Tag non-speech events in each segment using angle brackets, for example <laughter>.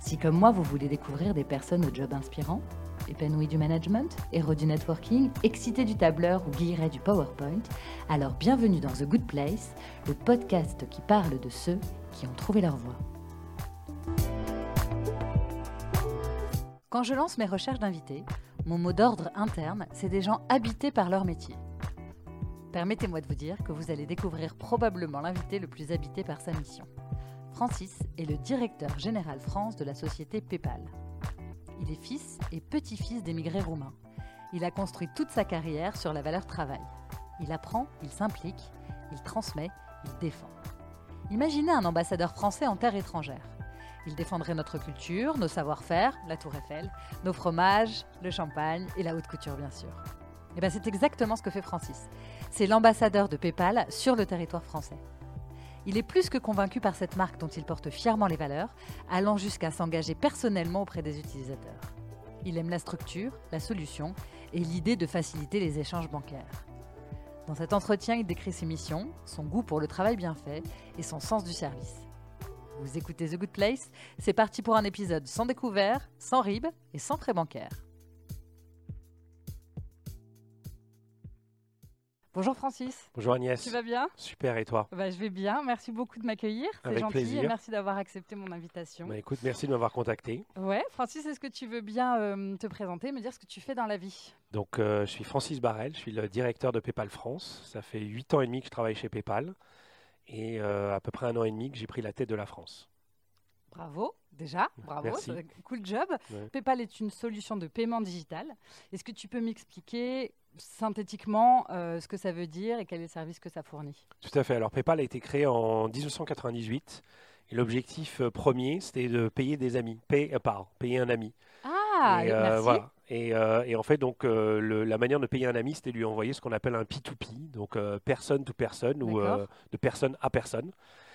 Si comme moi vous voulez découvrir des personnes au job inspirant, épanouies du management, héros du networking, excités du tableur ou guillerets du PowerPoint, alors bienvenue dans The Good Place, le podcast qui parle de ceux qui ont trouvé leur voie. Quand je lance mes recherches d'invités, mon mot d'ordre interne, c'est des gens habités par leur métier. Permettez-moi de vous dire que vous allez découvrir probablement l'invité le plus habité par sa mission. Francis est le directeur général France de la société PayPal. Il est fils et petit-fils d'émigrés roumains. Il a construit toute sa carrière sur la valeur travail. Il apprend, il s'implique, il transmet, il défend. Imaginez un ambassadeur français en terre étrangère. Il défendrait notre culture, nos savoir-faire, la tour Eiffel, nos fromages, le champagne et la haute couture bien sûr. Et bien c'est exactement ce que fait Francis. C'est l'ambassadeur de PayPal sur le territoire français. Il est plus que convaincu par cette marque dont il porte fièrement les valeurs, allant jusqu'à s'engager personnellement auprès des utilisateurs. Il aime la structure, la solution et l'idée de faciliter les échanges bancaires. Dans cet entretien, il décrit ses missions, son goût pour le travail bien fait et son sens du service. Vous écoutez The Good Place, c'est parti pour un épisode sans découvert, sans rib et sans frais bancaires. Bonjour Francis. Bonjour Agnès. Tu vas bien? Super, et toi? Bah, Je vais bien, merci beaucoup de m'accueillir. C'est gentil plaisir. et merci d'avoir accepté mon invitation. Bah, Écoute, merci de m'avoir contacté. Ouais, Francis, est-ce que tu veux bien euh, te présenter, me dire ce que tu fais dans la vie? Donc, euh, je suis Francis Barrel, je suis le directeur de PayPal France. Ça fait 8 ans et demi que je travaille chez PayPal et euh, à peu près un an et demi que j'ai pris la tête de la France. Bravo, déjà, bravo, Merci. c'est un cool job. Ouais. PayPal est une solution de paiement digital. Est-ce que tu peux m'expliquer synthétiquement euh, ce que ça veut dire et quel est le service que ça fournit Tout à fait. Alors, PayPal a été créé en 1998 et l'objectif euh, premier, c'était de payer des amis. Pay a pal, payer un ami. Ah, et, euh, merci. voilà. Et, euh, et en fait, donc, euh, le- la manière de payer un ami, c'était de lui envoyer ce qu'on appelle un P2P, donc euh, personne to personne ou euh, de personne à personne.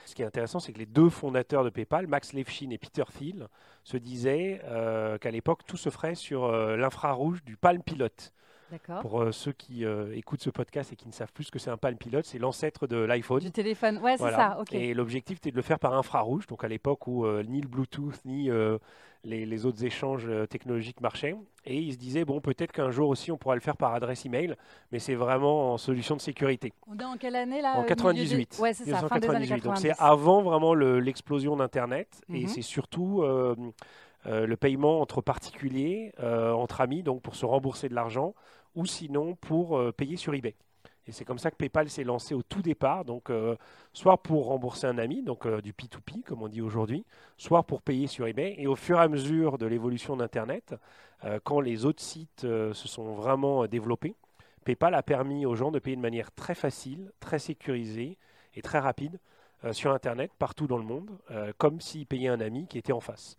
Ce qui est intéressant, c'est que les deux fondateurs de PayPal, Max Levchin et Peter Thiel, se disaient euh, qu'à l'époque, tout se ferait sur euh, l'infrarouge du Palm Pilot. Pour euh, ceux qui euh, écoutent ce podcast et qui ne savent plus ce que c'est un Palm Pilot, c'est l'ancêtre de l'iPhone. Du téléphone, ouais, c'est Voilà. ça. Et l'objectif était de le faire par infrarouge, donc à l'époque où euh, ni le Bluetooth ni les, les autres échanges technologiques marchaient. Et ils se disaient, bon, peut-être qu'un jour aussi on pourra le faire par adresse email, mais c'est vraiment en solution de sécité. On est en quelle année là en euh, milieu des- 98. Ouais, c'est ça, fin des années 1998. 90. Donc c'est avant vraiment le- l'explosion d'Internet et Mhm. c'est surtout euh, le paiement entre particuliers, euh, entre amis, donc pour se rembourser de l'argent ou sinon pour euh, payer sur eBay. Et c'est comme ça que PayPal s'est lancé au tout départ, donc soit pour rembourser un ami, donc du P2P comme on dit aujourd'hui, soit pour payer sur eBay. Et au fur et à mesure de l'évolution d'Internet, quand les autres sites se sont vraiment développés, PayPal a permis aux gens de payer de manière très facile, très sécurisée et très rapide sur Internet partout dans le monde, comme s'ils payaient un ami qui était en face.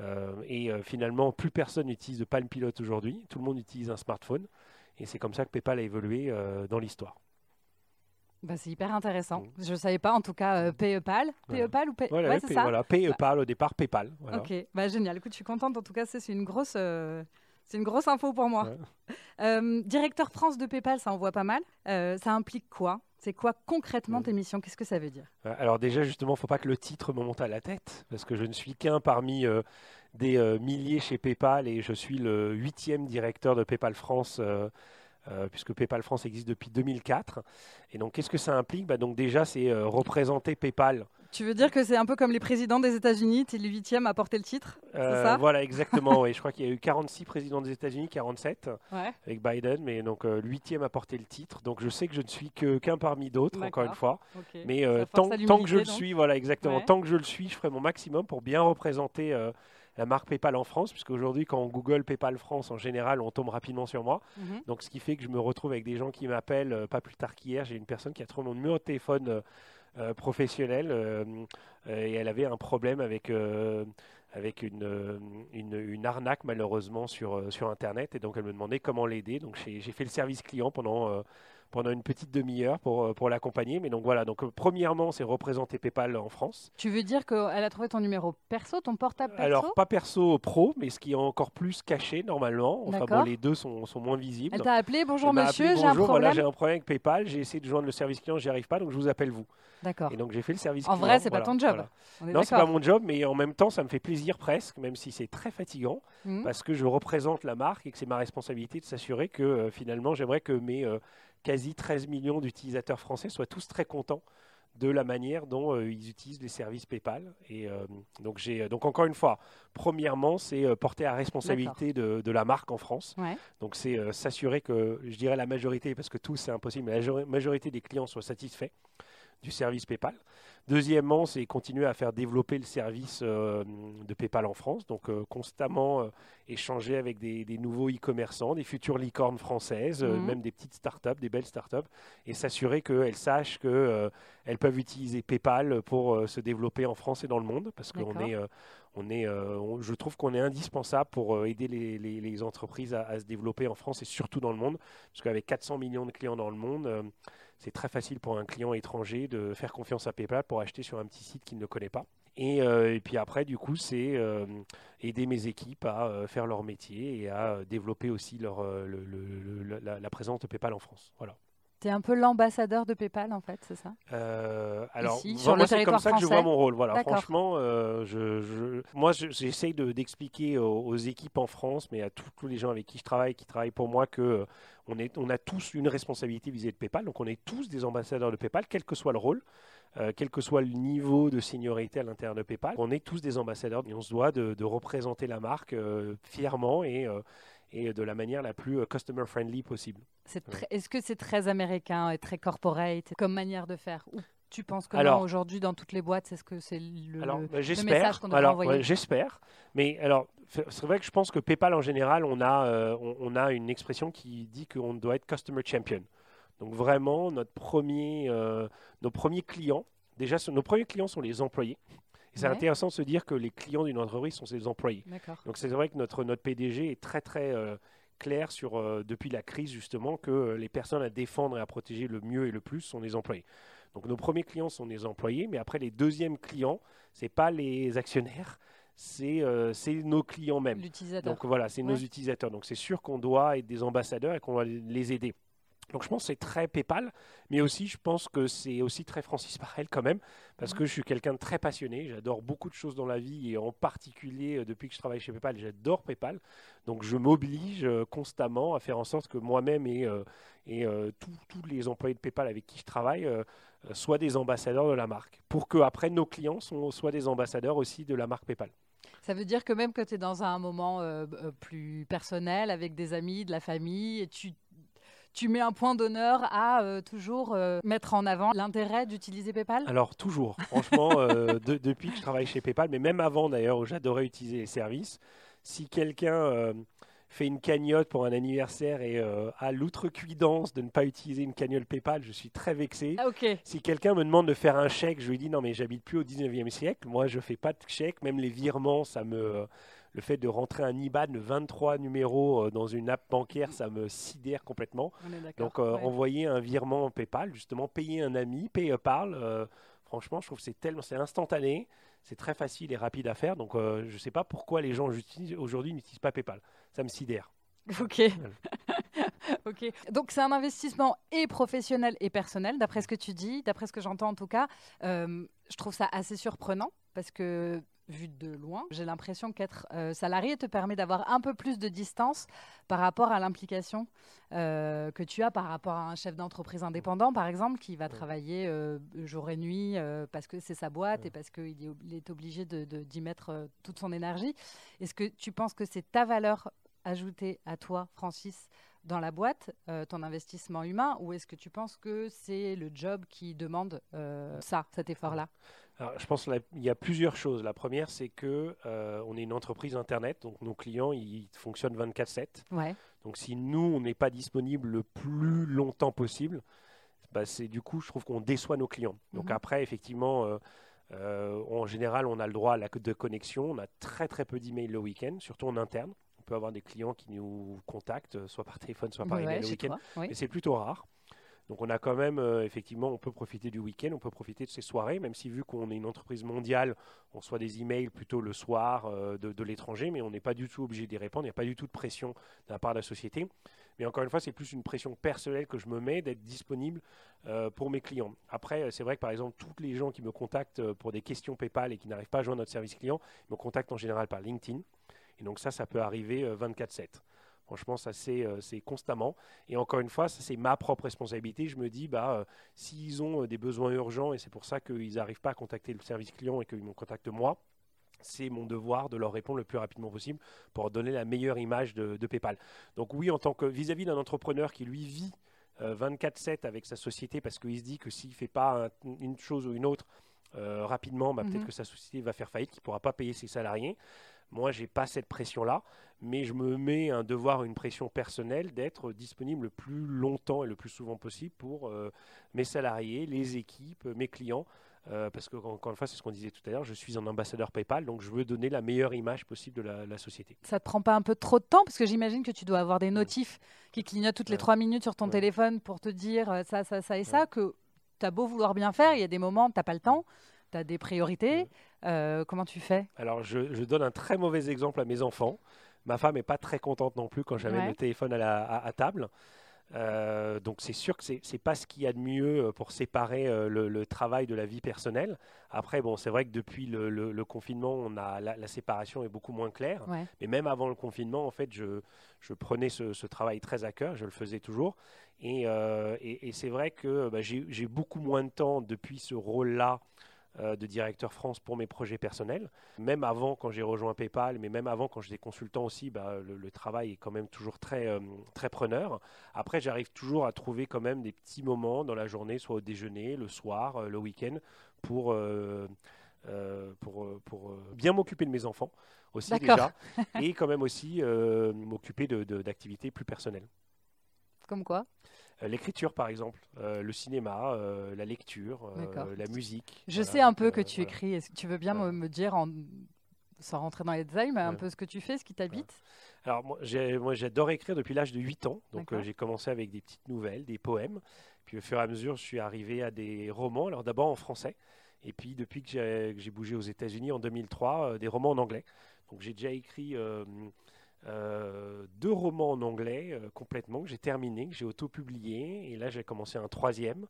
Euh, et euh, finalement, plus personne n'utilise de Palm Pilot aujourd'hui, tout le monde utilise un smartphone. Et c'est comme ça que PayPal a évolué euh, dans l'histoire. Bah, c'est hyper intéressant. Mhm. Je ne savais pas, en tout cas, euh, PayPal. Voilà. PayPal ou Pay... Voilà, ouais, c'est Pay- ça voilà, PayPal au départ, PayPal. Voilà. Ok, bah, génial. Écoute, je suis contente. En tout cas, c'est une grosse, euh, c'est une grosse info pour moi. Ouais. Euh, directeur France de PayPal, ça envoie pas mal. Ça implique quoi? C'est quoi concrètement Ouais. tes missions? Qu'est-ce que ça veut dire? Euh, Alors déjà, justement, il ne faut pas que le titre me monte à la tête, parce que je ne suis qu'un parmi euh, des euh, milliers chez PayPal et je suis le huitième directeur de PayPal France, euh, puisque PayPal France existe depuis 2004. Et donc, qu'est-ce que ça implique? Bah, Donc déjà, c'est représenter PayPal. Tu veux dire que c'est un peu comme les présidents des États-Unis, tu es le huitième à porter le titre Euh, ça? Voilà, <laughs> exactement. oui. Je crois qu'il y a eu 46 présidents des États-Unis, 47 Ouais. avec Biden, mais donc euh, le huitième a porté le titre. Donc je sais que je ne suis qu'un parmi d'autres, encore une fois. Mais euh, tant, à tant que je le suis, voilà, exactement. Ouais. Tant que je le suis, je ferai mon maximum pour bien représenter euh, la marque PayPal en France, puisque aujourd'hui, quand on Google PayPal France, en général, on tombe rapidement sur moi. Mhm. Donc, ce qui fait que je me retrouve avec des gens qui m'appellent. euh, pas plus tard qu'hier, j'ai une personne qui a trouvé mon numéro de téléphone euh, professionnelle et elle avait un problème avec avec une, une, arnaque malheureusement sur, sur Internet. Et donc elle me demandait comment l'aider. Donc j'ai fait le service client pendant, pendant une petite demi-heure pour, euh, pour l'accompagner. Mais donc voilà, donc euh, premièrement, c'est représenter PayPal en France. Tu veux dire qu'elle a trouvé ton numéro perso, ton portable perso? Alors pas perso pro, mais ce qui est encore plus caché normalement. Enfin bon, les deux sont, sont moins visibles. Elle t'a appelé, bonjour monsieur, j'ai un problème. Voilà, j'ai un problème avec PayPal, j'ai essayé de joindre le service client, j'y arrive pas, donc je vous appelle vous. D'accord. Et donc j'ai fait le service en client. En vrai, c'est pas ton job. non, c'est pas mon job, mais en même temps, ça me fait plaisir presque, même si c'est très fatigant, mmh. parce que je représente la marque et que c'est ma responsabilité de s'assurer que euh, finalement, j'aimerais que mes quasi 13 millions d'utilisateurs français soient tous très contents de la manière dont euh, ils utilisent les services PayPal. Et euh, donc, j'ai, donc encore une fois, premièrement, c'est euh, porter à responsabilité de, la marque en France. Donc c'est s'assurer que, je dirais la majorité, parce que tous c'est impossible, mais la majorité des clients soient satisfaits du service PayPal. Deuxièmement, c'est continuer à faire développer le service euh, de PayPal en France, donc euh, constamment euh, échanger avec des, nouveaux e-commerçants, des futures licornes françaises, mhm. même des petites startups, des belles startups, et s'assurer qu'elles sachent qu'elles peuvent utiliser PayPal pour se développer en France et dans le monde, parce qu'on est, on est, je trouve qu'on est indispensable pour aider les, entreprises à, à, se développer en France et surtout dans le monde, parce qu'avec 400 millions de clients dans le monde, c'est très facile pour un client étranger de faire confiance à PayPal pour acheter sur un petit site qu'il ne connaît pas. Et, euh, puis après, du coup, c'est euh, aider mes équipes à euh, faire leur métier et à développer aussi leur, la, présence de PayPal en France. Voilà. Tu es un peu l'ambassadeur de PayPal, en fait, c'est ça? Alors, c'est comme ça que je vois mon rôle. Voilà, franchement, je, moi, j'essaye d'expliquer aux, équipes en France, mais à tous les gens avec qui je travaille, qui travaillent pour moi, que on, est, on a tous une responsabilité vis-à-vis de PayPal, donc on est tous des ambassadeurs de PayPal, quel que soit le rôle, euh, quel que soit le niveau de seniorité à l'intérieur de PayPal. On est tous des ambassadeurs. Et on se doit de, représenter la marque euh, fièrement et, euh, et de la manière la plus customer friendly possible. Est-ce que c'est très américain et très corporate comme manière de faire? Tu penses que aujourd'hui dans toutes les boîtes, c'est ce que c'est le, alors, bah, message qu'on doit envoyer? J'espère, mais alors c'est vrai que je pense que PayPal en général, on a, euh, on, a une expression qui dit qu'on doit être customer champion. Donc vraiment, notre premier, euh, nos premiers clients, déjà nos premiers clients sont les employés. Et c'est intéressant de se dire que les clients d'une entreprise sont ses employés. Donc c'est vrai que notre, notre PDG est très très euh, clair sur, depuis la crise justement, que les personnes à défendre et à protéger le mieux et le plus sont les employés. Donc nos premiers clients sont les employés, mais après les deuxièmes clients, ce n'est pas les actionnaires, euh, c'est nos clients même. Donc voilà, c'est nos utilisateurs. Donc c'est sûr qu'on doit être des ambassadeurs et qu'on doit les aider. Donc je pense que c'est très PayPal, mais aussi je pense que c'est aussi très Francis Parel quand même, parce que je suis quelqu'un de très passionné, j'adore beaucoup de choses dans la vie et en particulier euh, depuis que je travaille chez PayPal, j'adore PayPal. Donc je m'oblige euh, constamment à faire en sorte que moi-même et, et tous les employés de PayPal avec qui je travaille soient des ambassadeurs de la marque, pour que après nos clients soient des ambassadeurs aussi de la marque PayPal. Ça veut dire que même quand tu es dans un moment euh, euh, plus personnel, avec des amis, de la famille, tu, tu mets un point d'honneur à euh, toujours mettre en avant l'intérêt d'utiliser PayPal? Alors toujours, franchement, depuis que je travaille chez PayPal, mais même avant d'ailleurs, où j'adorais utiliser les services, si quelqu'un fait une cagnotte pour un anniversaire et euh, a l'outrecuidance de ne pas utiliser une cagnotte PayPal, je suis très vexé. Ah, si quelqu'un me demande de faire un chèque, je lui dis non mais j'habite plus au 19e siècle, moi je fais pas de chèque, même les virements, ça me le fait de rentrer un IBAN de 23 numéros euh, dans une app bancaire, ça me sidère complètement. Donc euh, envoyer un virement PayPal, justement payer un ami, PayPal, franchement je trouve que c'est tellement c'est instantané, c'est très facile et rapide à faire. Donc je ne sais pas pourquoi les gens aujourd'hui n'utilisent pas PayPal ça me sidère. Ok. <laughs> ok. Donc c'est un investissement et professionnel et personnel, d'après ce que tu dis, d'après ce que j'entends en tout cas. Euh, je trouve ça assez surprenant parce que vu de loin, j'ai l'impression qu'être euh, salarié te permet d'avoir un peu plus de distance par rapport à l'implication euh, que tu as par rapport à un chef d'entreprise indépendant, par exemple, qui va travailler jour et nuit parce que c'est sa boîte et parce qu'il est, obligé d'y de, mettre toute son énergie. Est-ce que tu penses que c'est ta valeur ajouter à toi, Francis, dans la boîte, euh, ton investissement humain, ou est-ce que tu penses que c'est le job qui demande euh, ça, cet effort-là? Je pense qu'il y a plusieurs choses. La première, c'est que euh, on est une entreprise Internet, donc nos clients, ils fonctionnent 24/7. Ouais. Donc si nous, on n'est pas disponible le plus longtemps possible, bah, c'est du coup, je trouve qu'on déçoit nos clients. Donc Mhm. après, effectivement, euh, euh, en général, on a le droit à la de connexion. On a très très peu d'emails le week-end, surtout en interne. On peut avoir des clients qui nous contactent, soit par téléphone, soit par Ouais, email le week-end. oui. Mais c'est plutôt rare. Donc on a quand même, euh, effectivement, on peut profiter du week-end, on peut profiter de ces soirées, même si vu qu'on est une entreprise mondiale, on reçoit des emails plutôt le soir euh, de, l'étranger, mais on n'est pas du tout obligé d'y répondre, il n'y a pas du tout de pression de la part de la société. Mais encore une fois, c'est plus une pression personnelle que je me mets d'être disponible euh, pour mes clients. Après, c'est vrai que par exemple, tous les gens qui me contactent pour des questions PayPal et qui n'arrivent pas à joindre notre service client, me contactent en général par LinkedIn. Et donc ça, ça peut arriver euh, 24-7. Franchement, ça c'est euh, c'est constamment. Et encore une fois, ça c'est ma propre responsabilité. Je me dis, bah, euh, s'ils ont euh, des besoins urgents et c'est pour ça qu'ils n'arrivent pas à contacter le service client et qu'ils me contactent moi, c'est mon devoir de leur répondre le plus rapidement possible pour donner la meilleure image de, de PayPal. Donc oui, en tant que vis-à-vis d'un entrepreneur qui lui vit euh, 24/7 avec sa société parce qu'il se dit que s'il fait pas un- une chose ou une autre rapidement, bah, peut-être Mhm. que sa société va faire faillite, qu'il pourra pas payer ses salariés. Moi, j'ai pas cette pression-là, mais je me mets un devoir, une pression personnelle d'être disponible le plus longtemps et le plus souvent possible pour euh, mes salariés, les équipes, mes clients. Euh, parce que, encore une fois, c'est ce qu'on disait tout à l'heure, je suis un ambassadeur PayPal, donc je veux donner la meilleure image possible de la, la société. Ça te prend pas un peu trop de temps? Parce que j'imagine que tu dois avoir des notifs qui clignotent toutes les trois minutes sur ton Ouais. téléphone pour te dire euh, ça, ça, ça et ça, que tu as beau vouloir bien faire, il y a des moments où tu n'as pas le temps, tu as des priorités. Euh, comment tu fais? Alors, je, je donne un très mauvais exemple à mes enfants. Ma femme n'est pas très contente non plus quand Ouais. le téléphone à, la- à- à table. Euh, donc c'est sûr que c'est n'est pas ce qu'il y a de mieux euh, pour séparer euh, le, le travail de la vie personnelle. Après, bon, c'est vrai que depuis le, le- le confinement, on a la, la séparation est beaucoup moins claire. Ouais. Mais même avant le confinement, en fait, je, je prenais ce, ce travail très à cœur, je le faisais toujours. Et, euh, et- et c'est vrai que bah, j'ai beaucoup moins de temps depuis ce rôle-là de directeur France pour mes projets personnels. Même avant, quand j'ai rejoint PayPal, mais même avant, quand j'étais consultant aussi, bah, le, le travail est quand même toujours très, euh, très preneur. Après, j'arrive toujours à trouver quand même des petits moments dans la journée, soit au déjeuner, le soir, euh, le week-end, pour, euh, euh, pour, euh, pour euh, bien m'occuper de mes enfants aussi déjà, et quand même aussi euh, m'occuper de- de- d'activités plus personnelles. Comme quoi? Euh, L'écriture, par exemple, euh, le cinéma, euh, la lecture, euh, la musique. Je Voilà, sais un peu que euh, tu voilà. écris. Est-ce que tu veux bien me, Ouais. me dire, en... sans rentrer dans les détails, mais un peu ce que tu fais, ce qui t'habite Alors, moi, j'adore écrire depuis l'âge de 8 ans. Donc, euh, j'ai commencé avec des petites nouvelles, des poèmes. Puis, au fur et à mesure, je suis arrivé à des romans. Alors, d'abord en français. Et puis, depuis que j'ai bougé aux États-Unis en 2003, euh, des romans en anglais. Donc, j'ai déjà écrit euh, deux romans en anglais euh, complètement, que j'ai terminé, que j'ai auto-publié. Et là, j'ai commencé un troisième.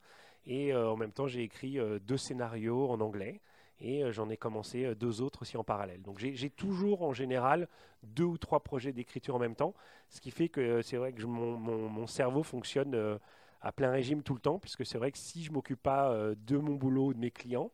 Et euh, en même temps, j'ai écrit deux scénarios en anglais. Et j'en ai commencé deux autres aussi en parallèle. Donc j'ai toujours en général deux ou trois projets d'écriture en même temps, ce qui fait que c'est vrai que mon, mon- cerveau fonctionne à plein régime tout le temps, puisque c'est vrai que si je m'occupe pas de mon boulot ou de mes clients,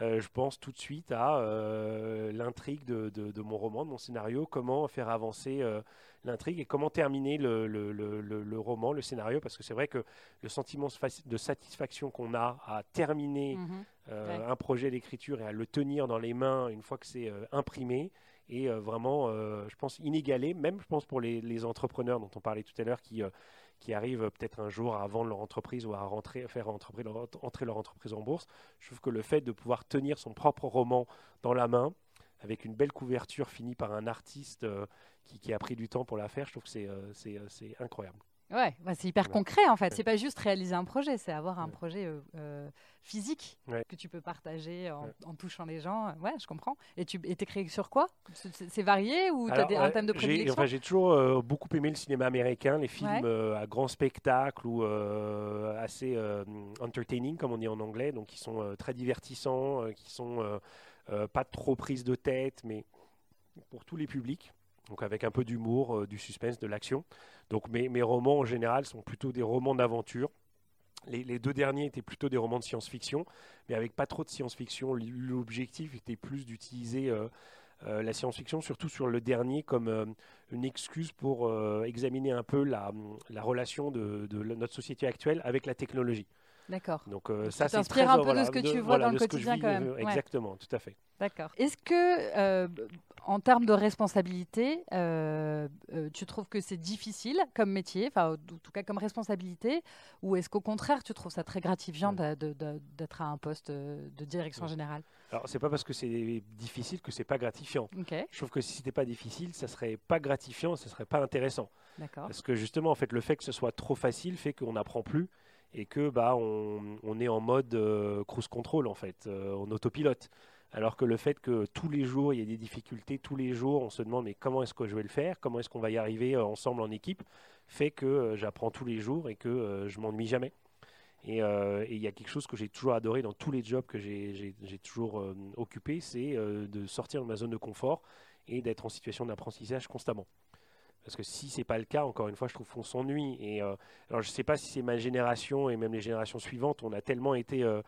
euh, je pense tout de suite à euh, l'intrigue de, de- de mon roman, de mon scénario, comment faire avancer euh, l'intrigue et comment terminer le, le- le- le- le roman, le scénario, parce que c'est vrai que le sentiment de satisfaction qu'on a à terminer Mhm. Ouais. un projet d'écriture et à le tenir dans les mains une fois que c'est imprimé est vraiment, je pense, inégalé, même je pense pour les, les entrepreneurs dont on parlait tout à l'heure qui, qui arrivent peut-être un jour à vendre leur entreprise ou à faire entrer leur, entreprise en bourse. Je trouve que le fait de pouvoir tenir son propre roman dans la main, avec une belle couverture finie par un artiste euh, qui, a pris du temps pour la faire, je trouve que c'est euh, euh, c'est incroyable. Ouais, bah, c'est hyper Ouais. concret en fait. C'est pas juste réaliser un projet, c'est avoir un Ouais. projet euh, euh, physique Ouais. que tu peux partager en, touchant les gens. Ouais, je comprends. Et tu et t'écris sur quoi? C'est- varié ou tu as des, un thème de j'ai- prédilection? enfin, J'ai toujours euh, beaucoup aimé le cinéma américain, les films euh, à grand spectacle ou assez entertaining, comme on dit en anglais, donc qui sont très divertissants, qui sont pas trop prises de tête, mais pour tous les publics. Donc avec un peu d'humour, euh, du suspense, de l'action. Donc mes, romans en général sont plutôt des romans d'aventure. Les, deux derniers étaient plutôt des romans de science-fiction, mais avec pas trop de science-fiction. L'objectif était plus d'utiliser euh, euh, la science-fiction, surtout sur le dernier, comme une excuse pour examiner un peu la, la relation de, notre société actuelle avec la technologie. D'accord. Donc euh, ça, c'est très un peu de voilà, ce que de- tu vois dans le de quotidien quand même. euh, Ouais. Exactement, tout à fait. D'accord. Est-ce que, euh, en termes de responsabilité, euh, tu trouves que c'est difficile comme métier, enfin, en tout cas comme responsabilité, ou est-ce qu'au contraire, tu trouves ça très gratifiant Ouais. de- de- de- d'être à un poste de direction Ouais. générale? Alors, c'est pas parce que c'est difficile que c'est pas gratifiant. Ok, Je trouve que si c'était pas difficile, ça serait pas gratifiant, ça serait pas intéressant. d'accord. Parce que justement, en fait, le fait que ce soit trop facile fait qu'on n'apprend plus et que bah on, est en mode euh, cruise control en fait, euh, en autopilote. Alors que le fait que tous les jours il y a des difficultés, tous les jours on se demande mais comment est-ce que je vais le faire, comment est-ce qu'on va y arriver euh, ensemble en équipe, fait que euh, j'apprends tous les jours et que je m'ennuie jamais. Et il y a quelque chose que j'ai toujours adoré dans tous les jobs que j'ai- toujours occupé, c'est de sortir de ma zone de confort et d'être en situation d'apprentissage constamment. Parce que si c'est pas le cas, encore une fois, je trouve qu'on s'ennuie. Et euh, alors je sais pas si c'est ma génération et même les générations suivantes, on a tellement été euh,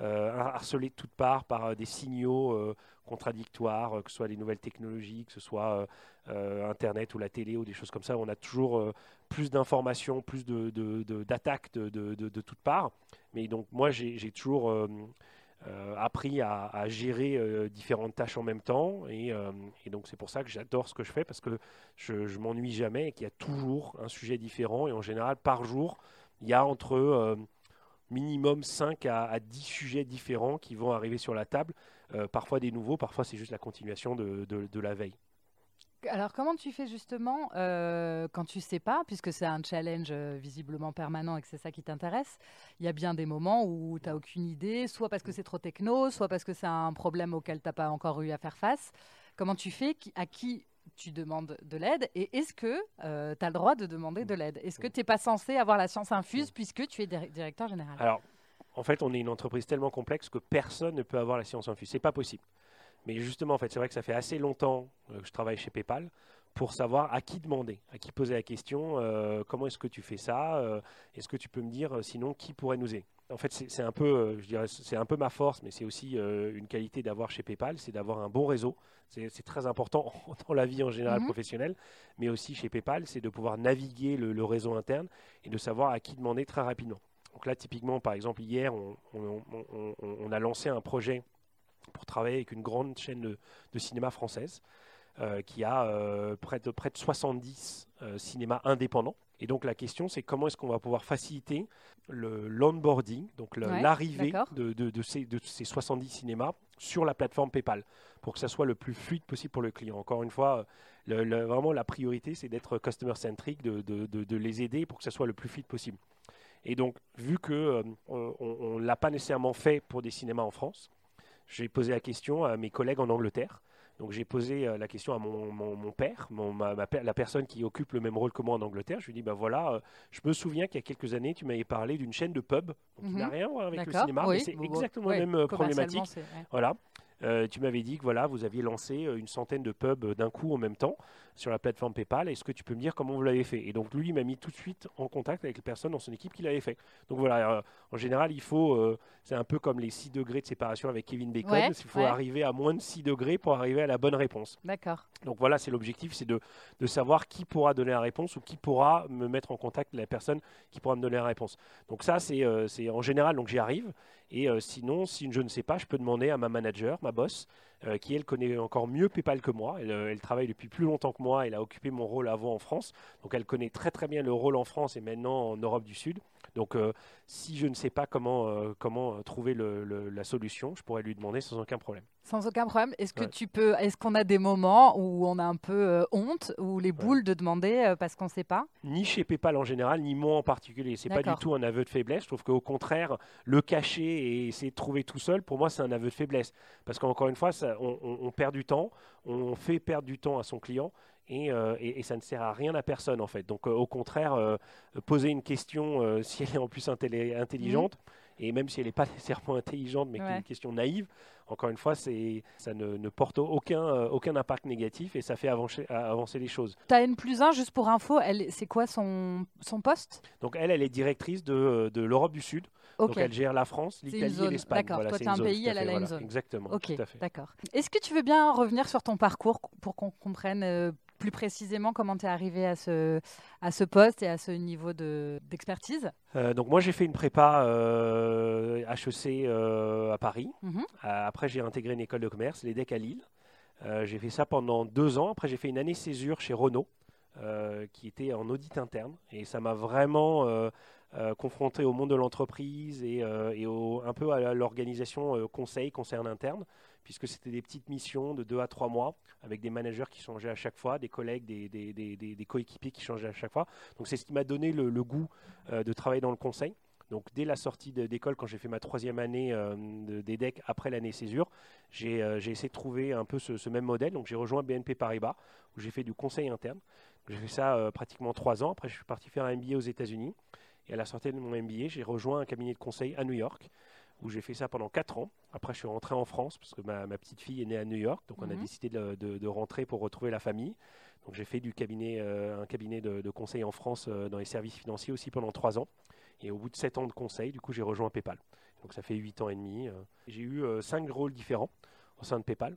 euh, harcelés de toutes parts par euh, des signaux contradictoires, que ce soit les nouvelles technologies, que ce soit Internet ou la télé ou des choses comme ça. On a toujours plus d'informations, plus d'attaques de, de, de- de toutes parts. Mais donc moi, j'ai, toujours appris à, gérer euh, différentes tâches en même temps. Et, euh, et donc c'est pour ça que j'adore ce que je fais parce que je, m'ennuie jamais et qu'il y a toujours un sujet différent. Et en général, par jour, il y a entre euh, minimum 5 à, à 10 sujets différents qui vont arriver sur la table. Euh, parfois des nouveaux, parfois c'est juste la continuation de la veille. Alors, comment tu fais justement euh, quand tu sais pas, puisque c'est un challenge euh, visiblement permanent et que c'est ça qui t'intéresse Il y a bien des moments où tu n'as aucune idée, soit parce que c'est trop techno, soit parce que c'est un problème auquel tu n'as pas encore eu à faire face. Comment tu fais Qui- À qui tu demandes de l'aide Et est-ce que tu as le droit de demander de l'aide? Est-ce que tu n'es pas censé avoir la science infuse puisque tu es dir- directeur général? Alors, en fait, on est une entreprise tellement complexe que personne ne peut avoir la science infuse. C'est pas possible. Mais justement, en fait, c'est vrai que ça fait assez longtemps euh, que je travaille chez PayPal pour savoir à qui demander, à qui poser la question, euh, comment est-ce que tu fais ça, euh, est-ce que tu peux me dire sinon qui pourrait nous aider? En fait, c'est un peu, je dirais, c'est un peu ma force, mais c'est aussi euh, une qualité d'avoir chez PayPal, c'est d'avoir un bon réseau. C'est très important <laughs> dans la vie en général Mhm. professionnelle, mais aussi chez PayPal, c'est de pouvoir naviguer le, le réseau interne et de savoir à qui demander très rapidement. Donc là, typiquement, par exemple, hier, on, on- on- on- on a lancé un projet pour travailler avec une grande chaîne de, de cinéma française euh, qui a euh, près, de, près de 70 euh, cinémas indépendants. Et donc la question, c'est comment est-ce qu'on va pouvoir faciliter le l'onboarding, donc Ouais, l'arrivée de, de- de ces, de ces 70 cinémas sur la plateforme PayPal pour que ça soit le plus fluide possible pour le client. Encore une fois, le- le- vraiment la priorité, c'est d'être customer-centric, de, les aider pour que ça soit le plus fluide possible. Et donc, vu que euh, on ne l'a pas nécessairement fait pour des cinémas en France, j'ai posé la question à mes collègues en Angleterre. Donc j'ai posé euh, la question à mon, mon- mon père, mon- ma- ma per- la personne qui occupe le même rôle que moi en Angleterre. Je lui ai dit, bah voilà, euh, je me souviens qu'il y a quelques années, tu m'avais parlé d'une chaîne de pub, donc qui n'a Mhm. rien à voir avec le cinéma, oui, mais c'est exactement la même euh, problématique. ouais. Voilà. Euh, tu m'avais dit que voilà, vous aviez lancé une centaine de pubs d'un coup en même temps sur la plateforme PayPal. Est-ce que tu peux me dire comment vous l'avez fait? Et donc lui, il m'a mis tout de suite en contact avec les personnes dans son équipe qui l'avaient fait. Donc voilà, euh, en général, il faut, euh, c'est un peu comme les 6 degrés de séparation avec Kevin Bacon. Ouais, il faut ouais. arriver à moins de 6 degrés pour arriver à la bonne réponse. D'accord. Donc voilà, c'est l'objectif, c'est de, de savoir qui pourra donner la réponse ou qui pourra me mettre en contact avec la personne qui pourra me donner la réponse. Donc ça, c'est euh, en général, donc j'y arrive. Et euh, sinon, si je ne sais pas, je peux demander à ma manager, ma boss, euh, qui elle connaît encore mieux PayPal que moi. Elle, elle travaille depuis plus longtemps que moi. Elle a occupé mon rôle avant en France. Donc elle connaît très très bien le rôle en France et maintenant en Europe du Sud. Donc euh, si je ne sais pas comment, euh, comment euh, trouver le- le- la solution, je pourrais lui demander sans aucun problème. Sans aucun problème. Est-ce que Ouais. tu peux, est-ce qu'on a des moments où on a un peu euh, honte ou les boules de demander parce qu'on ne sait pas? Ni chez PayPal en général, ni moi en particulier. C'est pas du tout un aveu de faiblesse. Je trouve qu'au contraire, le cacher et essayer de trouver tout seul, pour moi, c'est un aveu de faiblesse. Parce qu'encore une fois, ça- on, on- on perd du temps, on fait perdre du temps à son client. Et, euh, et- et ça ne sert à rien à personne en fait. Donc euh, au contraire, euh, poser une question, <laughs> si elle est en plus intelli- intelligente, Et même si elle n'est pas nécessairement intelligente, mais ouais. une question naïve, encore une fois, ça ne, ne, porte aucun, aucun impact négatif et ça fait avancer, avancer les choses. Ta N plus 1, juste pour info, c'est quoi son, son poste? Donc elle, elle est directrice de, de l'Europe du Sud. Donc elle gère la France, l'Italie et l'Espagne. D'accord, toi tu es un pays, elle a une zone. Exactement, Ok, d'accord. Est-ce que tu veux bien revenir sur ton parcours pour qu'on comprenne plus précisément comment tu es arrivé à ce, à ce poste et à ce niveau d'expertise euh, Donc moi j'ai fait une prépa euh, HEC euh, à Paris. Mhm. après j'ai intégré une école de commerce, l'EDEC à Lille. j'ai fait ça pendant deux ans. Après j'ai fait une année césure chez Renault. qui était en audit interne et ça m'a vraiment confronté au monde de l'entreprise et, et un peu à l'organisation conseil, conseil en interne puisque c'était des petites missions de deux à trois mois avec des managers qui changeaient à chaque fois, des collègues, des, coéquipiers qui changeaient à chaque fois. Donc c'est ce qui m'a donné le, goût euh, de travailler dans le conseil. Donc dès la sortie d'école, quand j'ai fait ma troisième année euh, d'EDEC après l'année césure, euh, j'ai essayé de trouver un peu ce, même modèle. Donc j'ai rejoint BNP Paribas où j'ai fait du conseil interne. J'ai fait ça pratiquement trois ans. Après je suis parti faire un MBA aux États-Unis. Et à la sortie de mon MBA, j'ai rejoint un cabinet de conseil à New York où j'ai fait ça pendant 4 ans. Après, je suis rentré en France parce que ma, petite fille est née à New York, donc on a mhm. décidé de, rentrer pour retrouver la famille. Donc j'ai fait du cabinet, euh, un cabinet de, conseil en France euh, dans les services financiers aussi pendant 3 ans. Et au bout de 7 ans de conseil, du coup, j'ai rejoint PayPal. Donc ça fait 8 ans et demi. Euh. J'ai eu 5 rôles différents au sein de PayPal.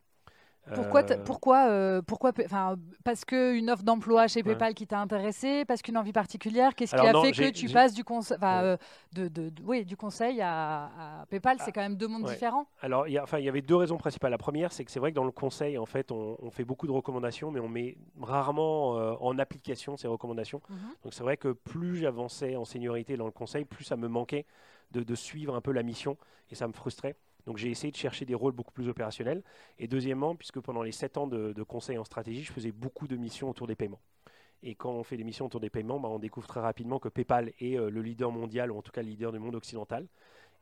Pourquoi, euh, pourquoi, euh, pourquoi, enfin, parce qu'une offre d'emploi chez PayPal qui t'a intéressé, parce qu'une envie particulière, qu'est-ce qui a fait que tu passes du conseil, euh, de, de, oui, du conseil à, PayPal, c'est ah, quand même deux mondes différents. Alors, il y, enfin, il y avait deux raisons principales. La première, c'est que c'est vrai que dans le conseil, en fait, on, fait beaucoup de recommandations, mais on met rarement en application ces recommandations. Mhm. Donc, c'est vrai que plus j'avançais en seniorité dans le conseil, plus ça me manquait de, de suivre un peu la mission, et ça me frustrait. Donc j'ai essayé de chercher des rôles beaucoup plus opérationnels. Et deuxièmement, puisque pendant les 7 ans de, conseil en stratégie, je faisais beaucoup de missions autour des paiements. Et quand on fait des missions autour des paiements, bah, on découvre très rapidement que PayPal est euh, le leader mondial, ou en tout cas le leader du monde occidental.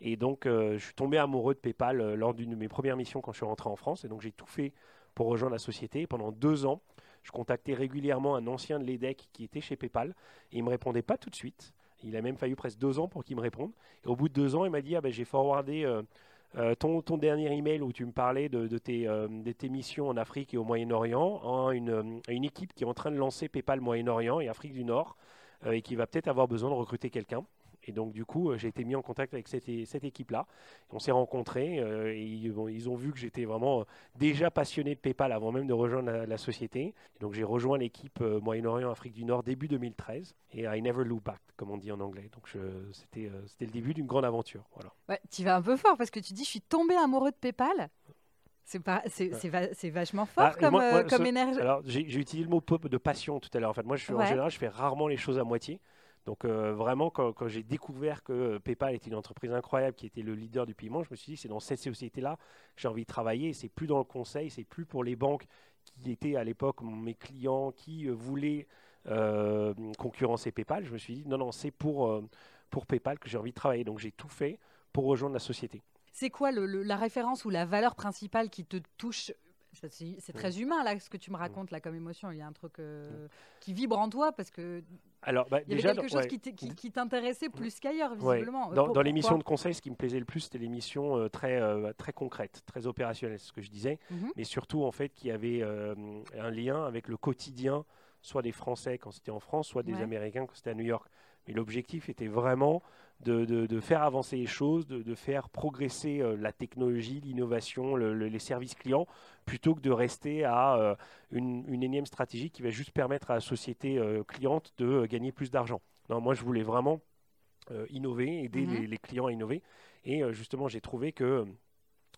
Et donc euh, je suis tombé amoureux de PayPal euh, lors d'une de mes premières missions quand je suis rentré en France. Et donc j'ai tout fait pour rejoindre la société. pendant deux ans, je contactais régulièrement un ancien de l'EDEC qui était chez PayPal. Et il ne me répondait pas tout de suite. Il a même fallu presque deux ans pour qu'il me réponde. Et au bout de deux ans, il m'a dit ah ben, j'ai forwardé euh, ton, dernier email où tu me parlais de, tes, euh, tes, missions en Afrique et au Moyen-Orient, à une, une, équipe qui est en train de lancer PayPal Moyen-Orient et Afrique du Nord euh, et qui va peut-être avoir besoin de recruter quelqu'un. Et donc, du coup, j'ai été mis en contact avec cette, cette équipe-là. On s'est rencontrés et ils, ils, ont vu que j'étais vraiment déjà passionné de PayPal avant même de rejoindre la, société. donc, j'ai rejoint l'équipe Moyen-Orient, Afrique du Nord début 2013 et I never look back, comme on dit en anglais. Donc, c'était c'était le début d'une grande aventure. Voilà. Ouais, tu vas un peu fort parce que tu dis je suis tombé amoureux de PayPal. C'est vachement fort ah, comme, comme énergie. Alors, j'ai utilisé le mot de passion tout à l'heure. En fait, moi, je suis, en général, je fais rarement les choses à moitié. Donc euh, vraiment, quand, j'ai découvert que PayPal était une entreprise incroyable, qui était le leader du paiement, je me suis dit c'est dans cette société-là que j'ai envie de travailler. C'est plus dans le conseil, c'est plus pour les banques qui étaient à l'époque mes clients, qui euh, voulaient euh, concurrencer PayPal. Je me suis dit non non, c'est pour pour PayPal que j'ai envie de travailler. Donc j'ai tout fait pour rejoindre la société. C'est quoi la référence ou la valeur principale qui te touche? C'est très humain là ce que tu me racontes là comme émotion. Il y a un truc euh, qui vibre en toi parce que alors, bah, il y avait quelque chose qui t'intéressait plus qu'ailleurs visiblement. Dans, dans l'émission de conseil, ce qui me plaisait le plus, c'était l'émission euh, très euh, très concrète, très opérationnelle, ce que je disais, mhm. mais surtout en fait qui avait un lien avec le quotidien, soit des Français quand c'était en France, soit des Américains quand c'était à New York. Mais l'objectif était vraiment de, faire avancer les choses, de, faire progresser euh, la technologie, l'innovation, les services clients, plutôt que de rester à euh, une, énième stratégie qui va juste permettre à la société euh, cliente de gagner plus d'argent. Non, moi, je voulais vraiment innover, aider mhm. les, clients à innover. Et justement, j'ai trouvé que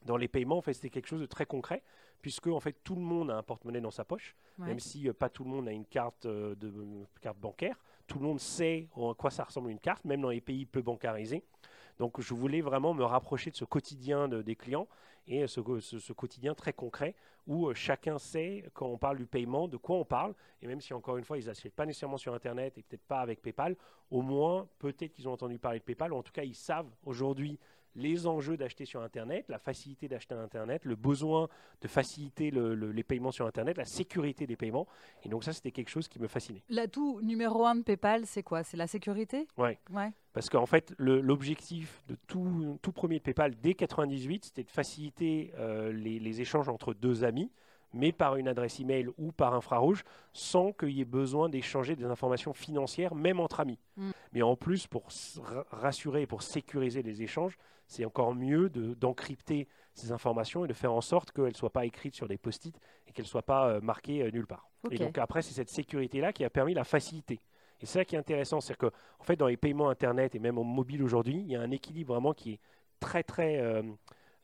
dans les paiements, en fait, c'était quelque chose de très concret, puisque en fait, tout le monde a un porte-monnaie dans sa poche, même si pas tout le monde a une carte, de, carte bancaire tout le monde sait à quoi ça ressemble une carte, même dans les pays peu bancarisés. Donc je voulais vraiment me rapprocher de ce quotidien des clients et ce, ce, quotidien très concret où euh, chacun sait, quand on parle du paiement, de quoi on parle. Et même si, encore une fois, ils n'achètent pas nécessairement sur Internet et peut-être pas avec PayPal, au moins, peut-être qu'ils ont entendu parler de PayPal, ou en tout cas, ils savent aujourd'hui les enjeux d'acheter sur Internet, la facilité d'acheter Internet, le besoin de faciliter les paiements sur Internet, la sécurité des paiements. Et donc ça, c'était quelque chose qui me fascinait. L'atout numéro un de PayPal, c'est quoi? C'est la sécurité? Oui. Ouais. Parce qu'en fait, l'objectif de tout, tout, premier de PayPal dès 98, c'était de faciliter euh, les, les échanges entre deux amis mais par une adresse email ou par infrarouge, sans qu'il y ait besoin d'échanger des informations financières, même entre amis. Mm. Mais en plus, pour rassurer et pour sécuriser les échanges, c'est encore mieux d'encrypter ces informations et de faire en sorte qu'elles ne soient pas écrites sur des post-it et qu'elles ne soient pas euh, marquées euh, nulle part. Et donc après, c'est cette sécurité-là qui a permis la facilité. Et c'est ça qui est intéressant, c'est que en fait, dans les paiements Internet et même au mobile aujourd'hui, il y a un équilibre vraiment qui est très très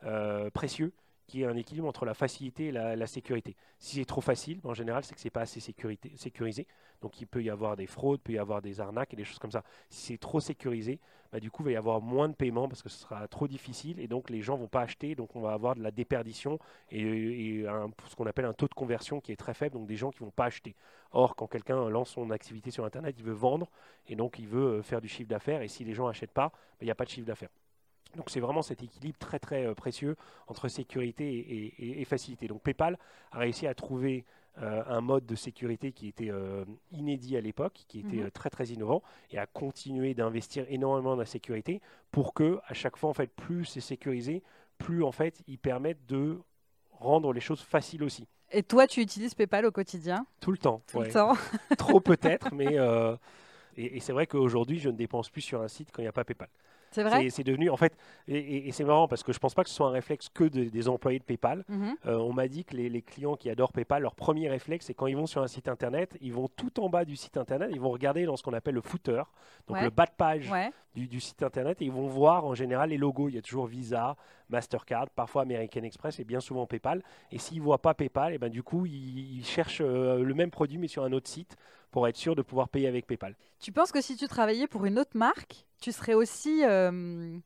euh, précieux qui est un équilibre entre la facilité et la, sécurité. Si c'est trop facile, en général, c'est que c'est pas assez sécurisé. Donc il peut y avoir des fraudes, il peut y avoir des arnaques et des choses comme ça. Si c'est trop sécurisé, bah, du coup, il va y avoir moins de paiements parce que ce sera trop difficile et donc les gens vont pas acheter. Donc on va avoir de la déperdition et, ce qu'on appelle un taux de conversion qui est très faible, donc des gens qui vont pas acheter. Or, quand quelqu'un lance son activité sur Internet, il veut vendre et donc il veut euh, faire du chiffre d'affaires et si les gens n'achètent pas, bah, il n'y a pas de chiffre d'affaires. Donc c'est vraiment cet équilibre très très euh, précieux entre sécurité et, facilité. Donc PayPal a réussi à trouver euh, un mode de sécurité qui était euh, inédit à l'époque, qui était mhm. très très innovant, et a continué d'investir énormément dans la sécurité pour que à chaque fois en fait plus c'est sécurisé, plus en fait ils permettent de rendre les choses faciles aussi. Et toi, tu utilises PayPal au quotidien? Tout le temps. Tout le temps. Trop peut-être, <laughs> mais et c'est vrai qu'aujourd'hui je ne dépense plus sur un site quand il n'y a pas PayPal. C'est vrai? C'est devenu, en fait, et, c'est marrant parce que je pense pas que ce soit un réflexe que des employés de PayPal. Mhm. Euh, on m'a dit que les, clients qui adorent PayPal, leur premier réflexe, c'est quand ils vont sur un site internet, ils vont tout en bas du site internet, ils vont regarder dans ce qu'on appelle le footer, donc le bas de page du, site internet, et ils vont voir en général les logos. Il y a toujours Visa, Mastercard, parfois American Express et bien souvent PayPal. Et s'ils voient pas PayPal, et ben du coup ils, cherchent euh, le même produit mais sur un autre site pour être sûr de pouvoir payer avec PayPal. Tu penses que si tu travaillais pour une autre marque, tu serais aussi euh,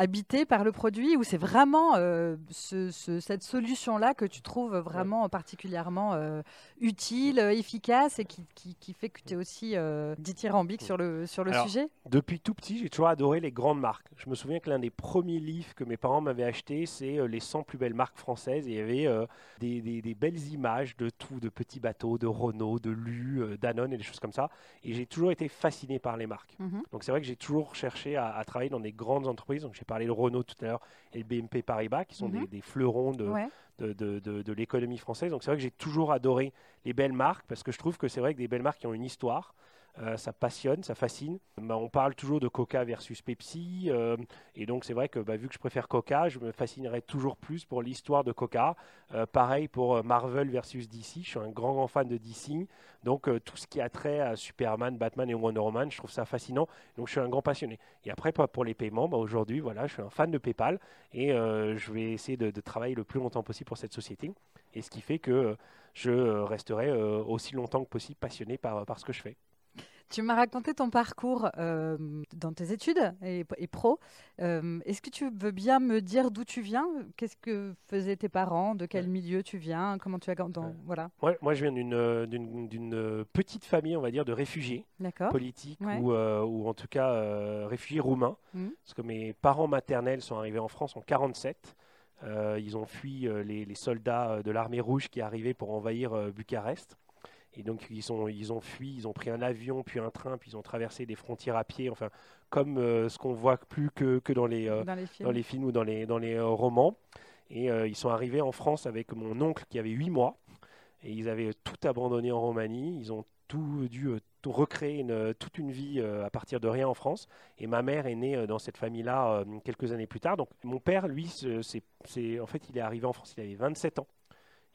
habité par le produit ou c'est vraiment euh, cette solution-là que tu trouves vraiment particulièrement euh, utile, efficace et qui, fait que tu es aussi dithyrambique sur le, sur le sujet? Depuis tout petit, j'ai toujours adoré les grandes marques. Je me souviens que l'un des premiers livres que mes parents m'avaient acheté, c'est Les 100 plus belles marques françaises. Et il y avait des, belles images de tout, de petits bateaux, de Renault, de Lu, Danone et des choses comme ça. Et j'ai toujours été fasciné par les marques. Mhm. Donc c'est vrai que j'ai toujours cherché à, travailler dans des grandes entreprises. Donc j'ai parlé de Renault tout à l'heure et le BNP Paribas, qui sont des, mhm. fleurons de, de, l'économie française. Donc c'est vrai que j'ai toujours adoré les belles marques parce que je trouve que c'est vrai que des belles marques qui ont une histoire. Euh, ça passionne, ça fascine. Bah, on parle toujours de Coca versus Pepsi, euh, et donc c'est vrai que bah, vu que je préfère Coca, je me fascinerai toujours plus pour l'histoire de Coca. Euh, pareil pour Marvel versus DC, je suis un grand grand fan de DC, donc tout ce qui a trait à Superman, Batman et Wonder Woman, je trouve ça fascinant. Donc je suis un grand passionné. Et après pour les paiements, bah, aujourd'hui voilà, je suis un fan de PayPal et je vais essayer de, travailler le plus longtemps possible pour cette société. Et ce qui fait que je resterai aussi longtemps que possible passionné par ce que je fais. Tu m'as raconté ton parcours euh, dans tes études et, pro. Euh, est-ce que tu veux bien me dire d'où tu viens? Qu'est-ce que faisaient tes parents? De quel milieu tu viens? Comment tu as dans, voilà. moi, je viens d'une petite famille, on va dire, de réfugiés politiques ou, euh, ou, en tout cas réfugiés roumains. Mmh. Parce que mes parents maternels sont arrivés en France en 47. ils ont fui les, les, soldats de l'armée rouge qui arrivaient pour envahir Bucarest. Et donc ils ont, ils ont fui, ils ont pris un avion, puis un train, puis ils ont traversé des frontières à pied, enfin comme euh, ce qu'on voit plus que, que dans, les, euh, dans, les films ou dans les, dans les euh, romans. Et ils sont arrivés en France avec mon oncle qui avait 8 mois. Et ils avaient tout abandonné en Roumanie. Ils ont tout dû recréer une, toute une vie à partir de rien en France. Et ma mère est née dans cette famille-là quelques années plus tard. Donc mon père, lui, c'est, en fait, il est arrivé en France, il avait 27 ans.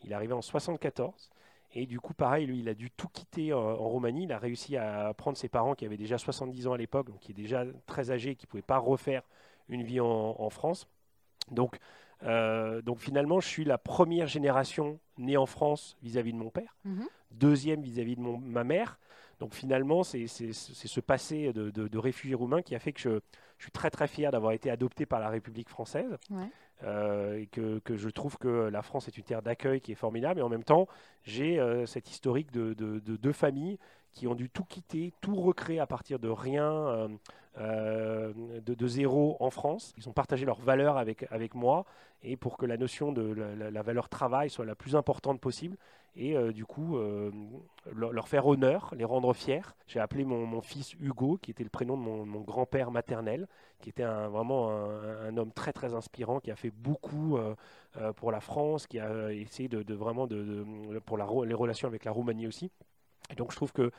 Il est arrivé en 74. Et du coup, pareil, lui, il a dû tout quitter en, Roumanie. Il a réussi à prendre ses parents qui avaient déjà 70 ans à l'époque, donc qui est déjà très âgé, qui ne pouvaient pas refaire une vie en, France. Donc, euh, donc finalement, je suis la première génération née en France vis-à-vis de mon père, mhm. deuxième vis-à-vis de mon, ma mère. Donc finalement, c'est ce passé de, de, réfugié roumain qui a fait que je, suis très très fier d'avoir été adopté par la République française. Et que, je trouve que la France est une terre d'accueil qui est formidable. Et en même temps, j'ai euh, cette historique de, de, deux familles qui ont dû tout quitter, tout recréer à partir de rien, euh, de, zéro en France. Ils ont partagé leurs valeurs avec, avec moi et pour que la notion de la valeur travail soit la plus importante possible et euh, du coup euh, leur, faire honneur, les rendre fiers. J'ai appelé mon, fils Hugo, qui était le prénom de mon, grand-père maternel, qui était vraiment un, homme très très inspirant, qui a fait beaucoup euh, pour la France, qui a essayé de, vraiment pour les relations avec la Roumanie aussi. Et donc je trouve que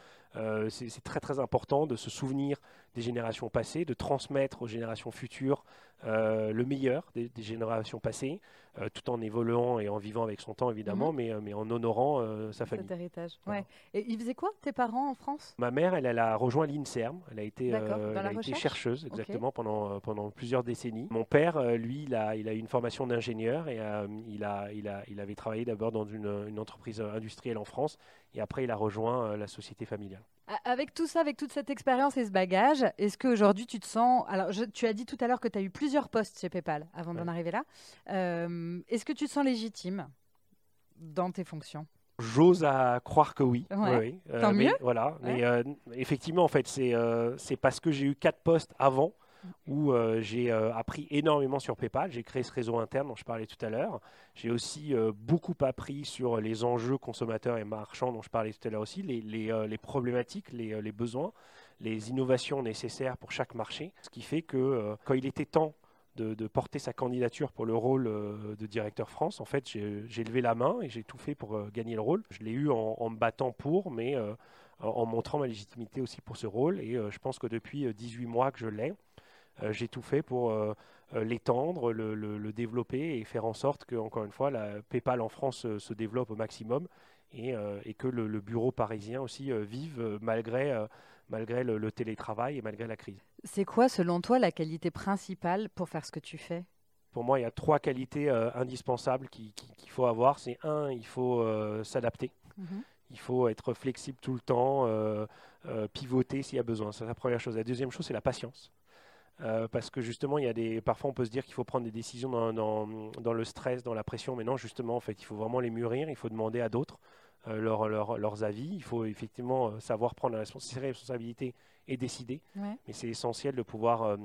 c'est très très important de se souvenir des générations passées, de transmettre aux générations futures euh, le meilleur des, générations passées, euh, tout en évoluant et en vivant avec son temps évidemment, mhm. mais, euh, mais en honorant sa famille. Cet héritage. Ouais. Et ils faisaient quoi tes parents en France? Ma mère, elle, elle, a rejoint l'INSERM. Elle a été, elle chercheuse exactement pendant, pendant plusieurs décennies. Mon père, lui, il a, il a une formation d'ingénieur et il, a, il, a, il avait travaillé d'abord dans une, une entreprise industrielle en France et après il a rejoint la société familiale. Avec tout ça, avec toute cette expérience et ce bagage, est-ce qu'aujourd'hui tu te sens. Alors, tu as dit tout à l'heure que tu as eu plusieurs postes chez PayPal avant d'en arriver là. Euh, est-ce que tu te sens légitime dans tes fonctions? J'ose à croire que oui. oui, euh, Tant mieux. Voilà. Mais euh, effectivement, en fait, c'est parce que j'ai eu quatre postes avant où euh, j'ai euh, appris énormément sur PayPal. J'ai créé ce réseau interne dont je parlais tout à l'heure. J'ai aussi euh, beaucoup appris sur les enjeux consommateurs et marchands dont je parlais tout à l'heure aussi, les, problématiques, les, besoins, les innovations nécessaires pour chaque marché. Ce qui fait que quand il était temps de, porter sa candidature pour le rôle de directeur France, en fait, j'ai levé la main et j'ai tout fait pour gagner le rôle. Je l'ai eu en, me battant pour, mais en montrant ma légitimité aussi pour ce rôle. Et je pense que depuis 18 mois que je l'ai, j'ai tout fait pour euh, euh, l'étendre, le, développer et faire en sorte que, encore une fois, la PayPal en France se développe au maximum et, que le, bureau parisien aussi vive malgré, malgré le, télétravail et malgré la crise. C'est quoi, selon toi, la qualité principale pour faire ce que tu fais? Pour moi, il y a trois qualités indispensables qu'il faut avoir. C'est un, il faut s'adapter. Mhm. Il faut être flexible tout le temps, pivoter s'il y a besoin. C'est la première chose. La deuxième chose, c'est la patience. Euh, parce que justement, il y a des, parfois on peut se dire qu'il faut prendre des décisions dans, dans, le stress, dans la pression, mais non, justement, en fait, il faut vraiment les mûrir, il faut demander à d'autres euh, leurs avis, il faut effectivement euh, savoir prendre la responsabilité et décider, mais c'est essentiel de pouvoir,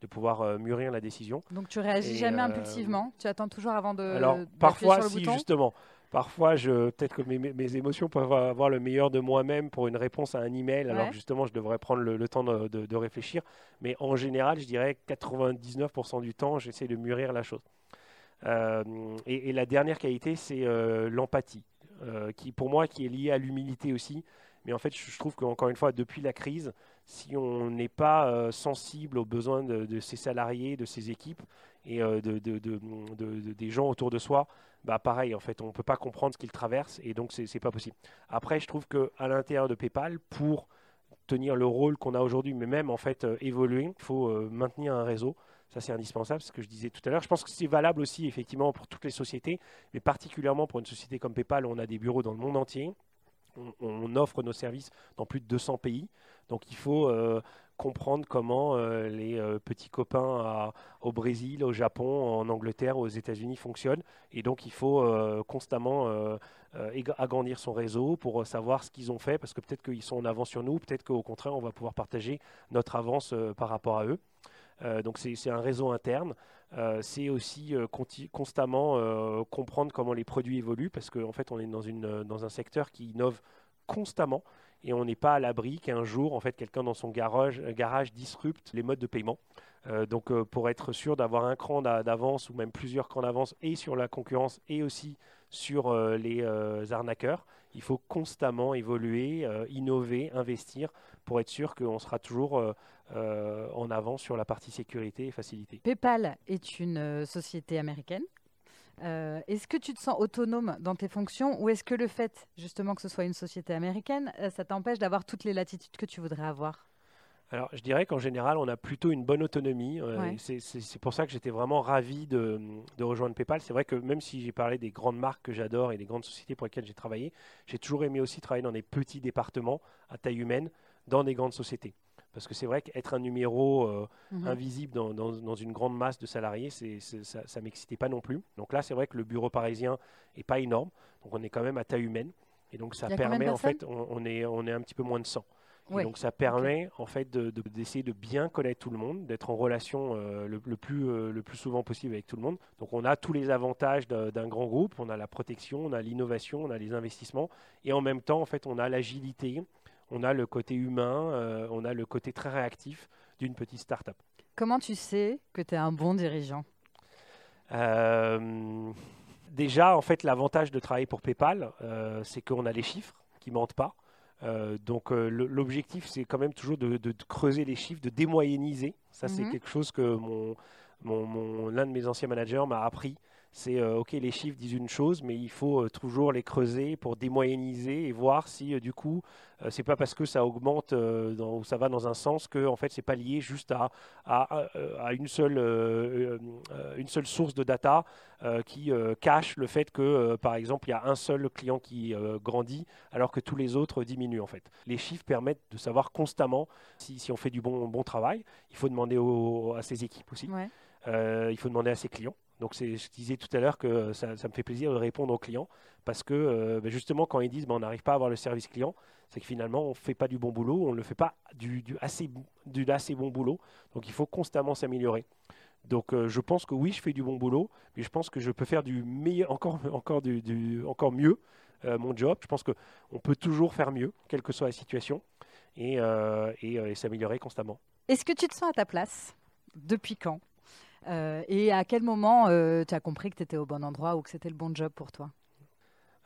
de pouvoir mûrir la décision. Donc tu réagis jamais impulsivement, tu attends toujours avant de... Alors parfois, si justement, Parfois, peut-être que mes, émotions peuvent avoir le meilleur de moi-même pour une réponse à un email, alors que justement, je devrais prendre le, temps de, réfléchir. Mais en général, je dirais 99% du temps, j'essaie de mûrir la chose. Euh, et, la dernière qualité, c'est euh, l'empathie, euh, qui pour moi, qui est liée à l'humilité aussi. Mais en fait, je trouve qu'encore une fois, depuis la crise, si on n'est pas sensible aux besoins de, de, ses salariés, de ses équipes et de, des gens autour de soi, bah pareil, en fait, on ne peut pas comprendre ce qu'il traverse et donc c'est pas possible. Après, je trouve qu'à l'intérieur de PayPal, pour tenir le rôle qu'on a aujourd'hui, mais même en fait euh, évoluer, il faut euh, maintenir un réseau. Ça, c'est indispensable, ce que je disais tout à l'heure. Je pense que c'est valable aussi, effectivement, pour toutes les sociétés, mais particulièrement pour une société comme PayPal, où on a des bureaux dans le monde entier. On, offre nos services dans plus de 200 pays. Donc, il faut euh, comprendre comment euh, les euh, petits copains au Brésil, au Japon, en Angleterre, aux États-Unis fonctionnent. Et donc, il faut euh, constamment agrandir son réseau pour savoir ce qu'ils ont fait, parce que peut-être qu'ils sont en avance sur nous, peut-être qu'au contraire, on va pouvoir partager notre avance par rapport à eux. donc, c'est un réseau interne. c'est aussi constamment comprendre comment les produits évoluent, parce qu'en fait, on est dans, un secteur qui innove constamment et on n'est pas à l'abri qu'un jour, en fait, quelqu'un dans son garage, garage disrupte les modes de paiement. Euh, donc, euh, pour être sûr d'avoir un cran d'avance ou même plusieurs crans d'avance et sur la concurrence et aussi sur euh, les arnaqueurs, il faut constamment évoluer, innover, investir pour être sûr qu'on sera toujours en avant sur la partie sécurité et facilité. PayPal est une société américaine euh, est-ce que tu te sens autonome dans tes fonctions ou est-ce que le fait justement que ce soit une société américaine, euh, ça t'empêche d'avoir toutes les latitudes que tu voudrais avoir? Alors, je dirais qu'en général, on a plutôt une bonne autonomie. C'est pour ça que j'étais vraiment ravi de, de rejoindre PayPal. C'est vrai que même si j'ai parlé des grandes marques que j'adore et des grandes sociétés pour lesquelles j'ai travaillé, j'ai toujours aimé aussi travailler dans des petits départements à taille humaine, dans des grandes sociétés. Parce que c'est vrai qu'être un numéro euh, mhm. invisible dans, dans, une grande masse de salariés, c'est, ça ne m'excitait pas non plus. Donc là, c'est vrai que le bureau parisien n'est pas énorme. Donc on est quand même à taille humaine. Et donc ça permet, en fait, on, est, on est un petit peu moins de 100. donc ça permet en fait d'essayer de, bien connaître tout le monde, d'être en relation euh, le, plus, euh, le plus souvent possible avec tout le monde. Donc on a tous les avantages d'un grand groupe, on a la protection, on a l'innovation, on a les investissements, et en même temps en fait on a l'agilité, on a le côté humain, euh, on a le côté très réactif d'une petite start-up. Comment tu sais que tu es un bon dirigeant? Euh, Déjà, en fait, l'avantage de travailler pour PayPal, euh, c'est qu'on a les chiffres qui mentent pas. donc l'objectif, c'est quand même toujours de, creuser les chiffres, de démoyenniser. Ça, c'est mhm. quelque chose que mon, l'un de mes anciens managers m'a appris c'est euh, ok, les chiffres disent une chose, mais il faut euh, toujours les creuser pour démoyenniser et voir si euh, du coup, c'est pas parce que ça augmente ou ça va dans un sens que en fait c'est pas lié juste à, à, une seule une seule source de data qui cache le fait que par exemple il y a un seul client qui grandit alors que tous les autres diminuent en fait. Les chiffres permettent de savoir constamment si, si on fait du bon bon travail. Il faut demander à ses équipes aussi. il faut demander à ses clients. Donc je disais tout à l'heure que ça, me fait plaisir de répondre aux clients parce que euh, ben, justement quand ils disent ben, on n'arrive pas à avoir le service client, c'est que finalement on ne fait pas du bon boulot, on ne le fait pas du, assez, du assez bon boulot. Donc il faut constamment s'améliorer. Donc euh, je pense que oui, je fais du bon boulot, mais je pense que je peux faire du meilleur, encore, <laughs> encore, du, encore mieux euh, mon job. Je pense qu'on peut toujours faire mieux, quelle que soit la situation, et, et s'améliorer constamment. Est-ce que tu te sens à ta place? Depuis quand? euh, et à quel moment euh, tu as compris que tu étais au bon endroit ou que c'était le bon job pour toi?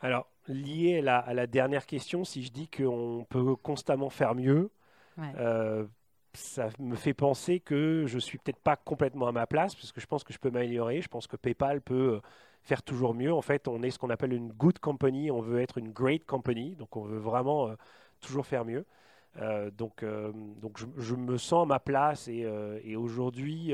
Alors, lié à la, dernière question, si je dis qu'on peut constamment faire mieux, euh, ça me fait penser que je suis peut-être pas complètement à ma place, parce que je pense que je peux m'améliorer. Je pense que PayPal peut faire toujours mieux. En fait, on est ce qu'on appelle une good company, on veut être une great company, donc on veut vraiment toujours faire mieux. donc, donc je, me sens à ma place et, et aujourd'hui,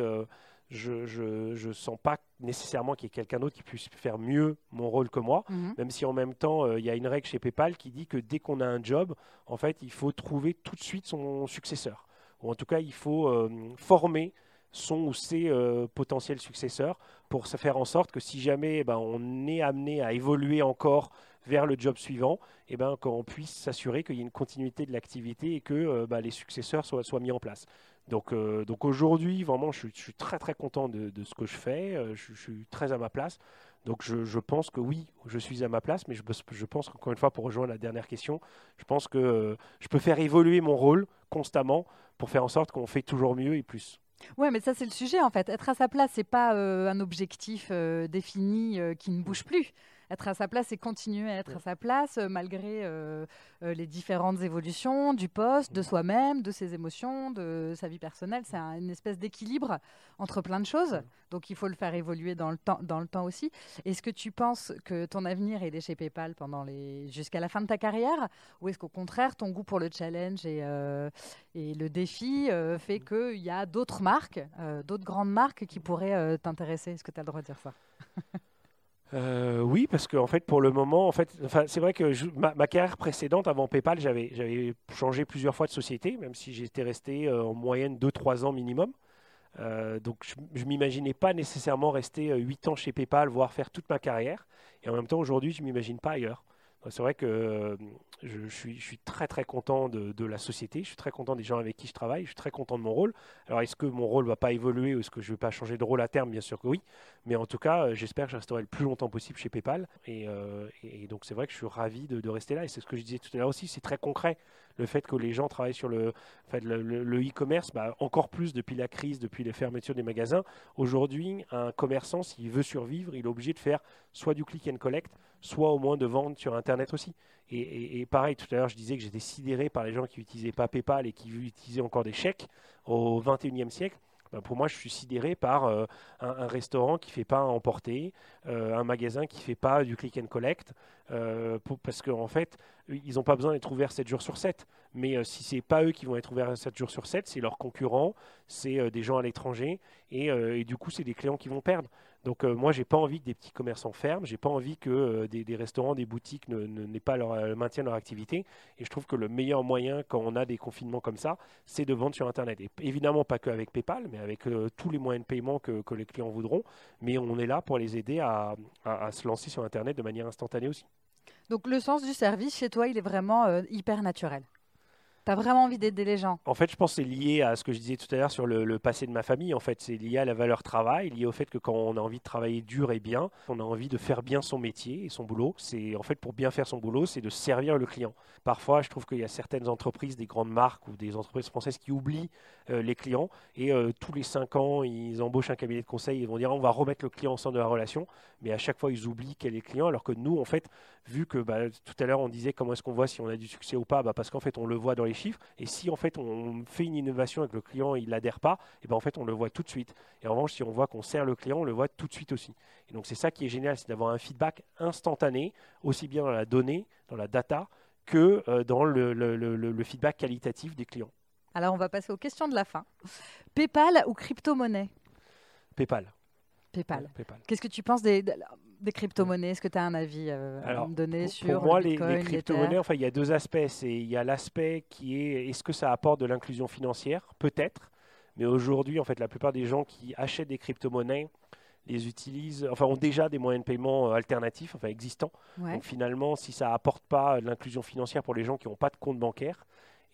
je ne sens pas nécessairement qu'il y ait quelqu'un d'autre qui puisse faire mieux mon rôle que moi, mhm. même si en même temps, euh, il y a une règle chez PayPal qui dit que dès qu'on a un job, en fait, il faut trouver tout de suite son successeur. Ou en tout cas, il faut euh, former son ou ses euh, potentiels successeurs pour se faire en sorte que si jamais eh ben, on est amené à évoluer encore vers le job suivant, eh ben, qu'on puisse s'assurer qu'il y ait une continuité de l'activité et que bah, les successeurs soient, soient mis en place. Donc, euh, donc aujourd'hui, vraiment, je, suis très très content de, ce que je fais. Euh, je, suis très à ma place. Donc je, pense que oui, je suis à ma place, mais je, je pense qu'encore une fois, pour rejoindre la dernière question, je pense que euh, je peux faire évoluer mon rôle constamment pour faire en sorte qu'on fait toujours mieux et plus. Ouais, mais ça c'est le sujet en fait. Être à sa place, c'est pas un objectif défini qui ne bouge plus être à sa place et continuer à être à sa place euh, malgré euh, euh, les différentes évolutions du poste, de soi-même, de ses émotions, de sa vie personnelle. C'est une espèce d'équilibre entre plein de choses. Donc il faut le faire évoluer dans le temps, dans le temps aussi. Est-ce que tu penses que ton avenir est chez PayPal pendant les jusqu'à la fin de ta carrière, ou est-ce qu'au contraire ton goût pour le challenge et, et le défi fait qu'il y a d'autres marques, d'autres grandes marques qui pourraient t'intéresser? Est-ce que tu as le droit de dire ça? <laughs> Euh, oui, parce qu'en fait, pour le moment, en fait, c'est vrai que ma, carrière précédente, avant PayPal, j'avais changé plusieurs fois de société, même si j'étais resté euh, en moyenne 2-3 ans minimum. Euh, donc, je ne m'imaginais pas nécessairement rester 8 ans chez PayPal, voire faire toute ma carrière. Et en même temps, aujourd'hui, je ne m'imagine pas ailleurs. C'est vrai que euh, je, suis, très très content de, la société, je suis très content des gens avec qui je travaille, je suis très content de mon rôle. Alors est-ce que mon rôle ne va pas évoluer ou est-ce que je ne vais pas changer de rôle à terme? Bien sûr que oui. Mais en tout cas, euh, j'espère que je resterai le plus longtemps possible chez PayPal. Et, euh, donc c'est vrai que je suis ravi de, rester là. Et c'est ce que je disais tout à l'heure aussi, c'est très concret. Le fait que les gens travaillent sur le e-commerce, bah, encore plus depuis la crise, depuis les fermetures des magasins. Aujourd'hui, un commerçant, s'il veut survivre, il est obligé de faire soit du click and collect, soit au moins de vendre sur Internet aussi. Et, pareil, tout à l'heure, je disais que j'étais sidéré par les gens qui n'utilisaient pas PayPal et qui utilisaient encore des chèques au 21e siècle. Ben, pour moi, je suis sidéré par euh, un, restaurant qui ne fait pas un emporter, euh, un magasin qui ne fait pas du click and collect, euh, parce qu'en en fait, ils n'ont pas besoin d'être ouverts 7 jours sur 7. Mais si ce n'est pas eux qui vont être ouverts 7 jours sur 7, c'est leurs concurrents, c'est des gens à l'étranger, et, et, du coup, c'est des clients qui vont perdre. Donc moi, moi, j'ai pas envie que des petits commerçants ferment, j'ai pas envie que des, restaurants, des boutiques ne, pas leur, maintiennent leur activité. Et je trouve que le meilleur moyen quand on a des confinements comme ça, c'est de vendre sur Internet. Et évidemment, pas que avec PayPal, mais avec tous les moyens de paiement que, les clients voudront. Mais on est là pour les aider à, se lancer sur Internet de manière instantanée aussi. Donc le sens du service chez toi, il est vraiment hyper naturel. Tu as vraiment envie d'aider les gens En fait, je pense que c'est lié à ce que je disais tout à l'heure sur le, passé de ma famille. En fait, c'est lié à la valeur travail, lié au fait que quand on a envie de travailler dur et bien, on a envie de faire bien son métier et son boulot. C'est en fait pour bien faire son boulot, c'est de servir le client. Parfois, je trouve qu'il y a certaines entreprises, des grandes marques ou des entreprises françaises qui oublient euh, les clients et euh, tous les cinq ans, ils embauchent un cabinet de conseil. Ils vont dire on va remettre le client au centre de la relation, mais à chaque fois, ils oublient quel est le client. Alors que nous, en fait, vu que bah, tout à l'heure, on disait comment est-ce qu'on voit si on a du succès ou pas, bah, parce qu'en fait, on le voit dans les chiffres. Et si en fait on fait une innovation et que le client il n'adhère pas, et ben en fait on le voit tout de suite. Et en revanche, si on voit qu'on sert le client, on le voit tout de suite aussi. Et donc c'est ça qui est génial, c'est d'avoir un feedback instantané, aussi bien dans la donnée, dans la data, que euh, dans le, le, feedback qualitatif des clients. Alors on va passer aux questions de la fin. PayPal ou crypto-monnaie? PayPal. PayPal. Qu'est-ce que tu penses des, des crypto-monnaies Est-ce que tu as un avis euh, à me donner sur Pour moi, les, crypto-monnaies, enfin, il y a deux aspects. Il y a l'aspect qui est est-ce que ça apporte de l'inclusion financière? Peut-être. Mais aujourd'hui, en fait, la plupart des gens qui achètent des crypto-monnaies les utilisent, enfin, ont déjà des moyens de paiement euh, alternatifs, enfin existants. Donc finalement, si ça apporte pas de l'inclusion financière pour les gens qui n'ont pas de compte bancaire,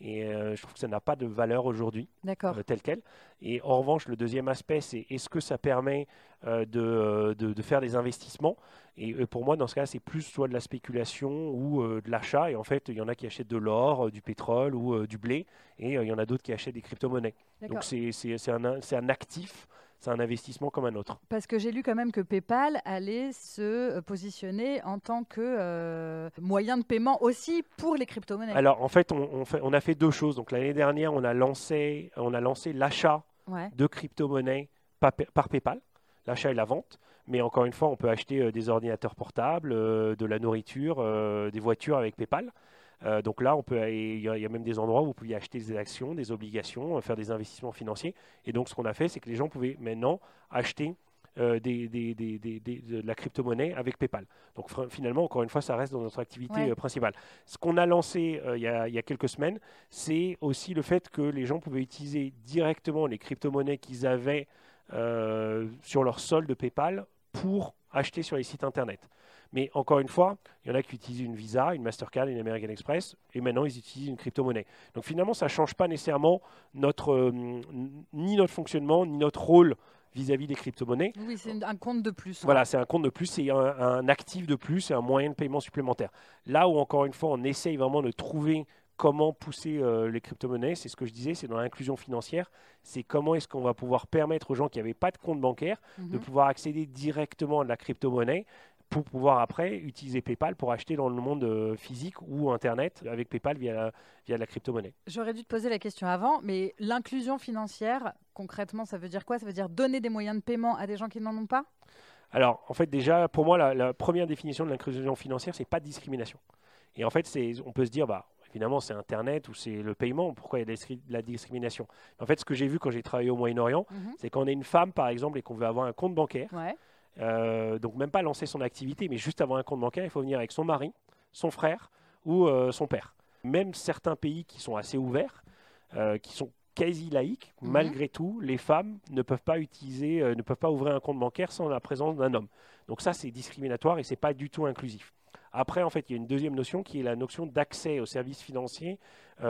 et euh, je trouve que ça n'a pas de valeur aujourd'hui, euh, tel quel. Et en revanche, le deuxième aspect, c'est est-ce que ça permet euh, de, de, faire des investissements? Et pour moi, dans ce cas, c'est plus soit de la spéculation ou de l'achat. Et en fait, il y en a qui achètent de l'or, du pétrole ou du blé, et il y en a d'autres qui achètent des crypto-monnaies. Donc c'est un, un actif c'est un investissement comme un autre. Parce que j'ai lu quand même que PayPal allait se euh, positionner en tant que euh, moyen de paiement aussi pour les crypto-monnaies. Alors en fait on, fait, on, a fait deux choses. Donc l'année dernière, on a lancé, on a lancé l'achat de crypto-monnaies par, PayPal, l'achat et la vente. Mais encore une fois, on peut acheter euh, des ordinateurs portables, de la nourriture, des voitures avec PayPal. Euh, donc là, on peut, il y, a même des endroits où vous pouvez acheter des actions, des obligations, euh, faire des investissements financiers. Et donc, ce qu'on a fait, c'est que les gens pouvaient maintenant acheter euh, des, de la crypto-monnaie avec PayPal. Donc finalement, encore une fois, ça reste dans notre activité principale. Ce qu'on a lancé il, y a, il, y a, quelques semaines, c'est aussi le fait que les gens pouvaient utiliser directement les crypto-monnaies qu'ils avaient sur leur solde PayPal pour acheter sur les sites Internet. Mais encore une fois, il y en a qui utilisent une Visa, une Mastercard, une American Express, et maintenant ils utilisent une crypto-monnaie. Donc finalement, ça ne change pas nécessairement notre, euh, ni notre fonctionnement, ni notre rôle vis-à-vis des crypto-monnaies. Oui, c'est un compte de plus. Voilà, c'est un compte de plus, c'est un, un, actif de plus, c'est un moyen de paiement supplémentaire. Là où, encore une fois, on essaye vraiment de trouver comment pousser euh, les crypto-monnaies, c'est ce que je disais, c'est dans l'inclusion financière, c'est comment est-ce qu'on va pouvoir permettre aux gens qui n'avaient pas de compte bancaire de mhm. pouvoir accéder directement à de la crypto-monnaie pour pouvoir après utiliser PayPal pour acheter dans le monde euh, physique ou Internet avec PayPal via la, via la crypto-monnaie. J'aurais dû te poser la question avant, mais l'inclusion financière, concrètement, ça veut dire quoi? Ça veut dire donner des moyens de paiement à des gens qui n'en ont pas? Alors, en fait, déjà, pour moi, la, première définition de l'inclusion financière, c'est pas de discrimination. Et en fait, on peut se dire, bah, évidemment, c'est Internet ou c'est le paiement. Pourquoi il y a de la discrimination? En fait, ce que j'ai vu quand j'ai travaillé au Moyen-Orient, mhm. c'est quand on est une femme, par exemple, et qu'on veut avoir un compte bancaire. Euh, donc même pas lancer son activité, mais juste avoir un compte bancaire, il faut venir avec son mari, son frère ou euh, son père. Même certains pays qui sont assez ouverts, euh, qui sont quasi laïques, mhm. malgré tout, les femmes ne peuvent pas utiliser, ne peuvent pas ouvrir un compte bancaire sans la présence d'un homme. Donc ça, c'est discriminatoire et c'est pas du tout inclusif. Après, en fait, il y a une deuxième notion qui est la notion d'accès aux services financiers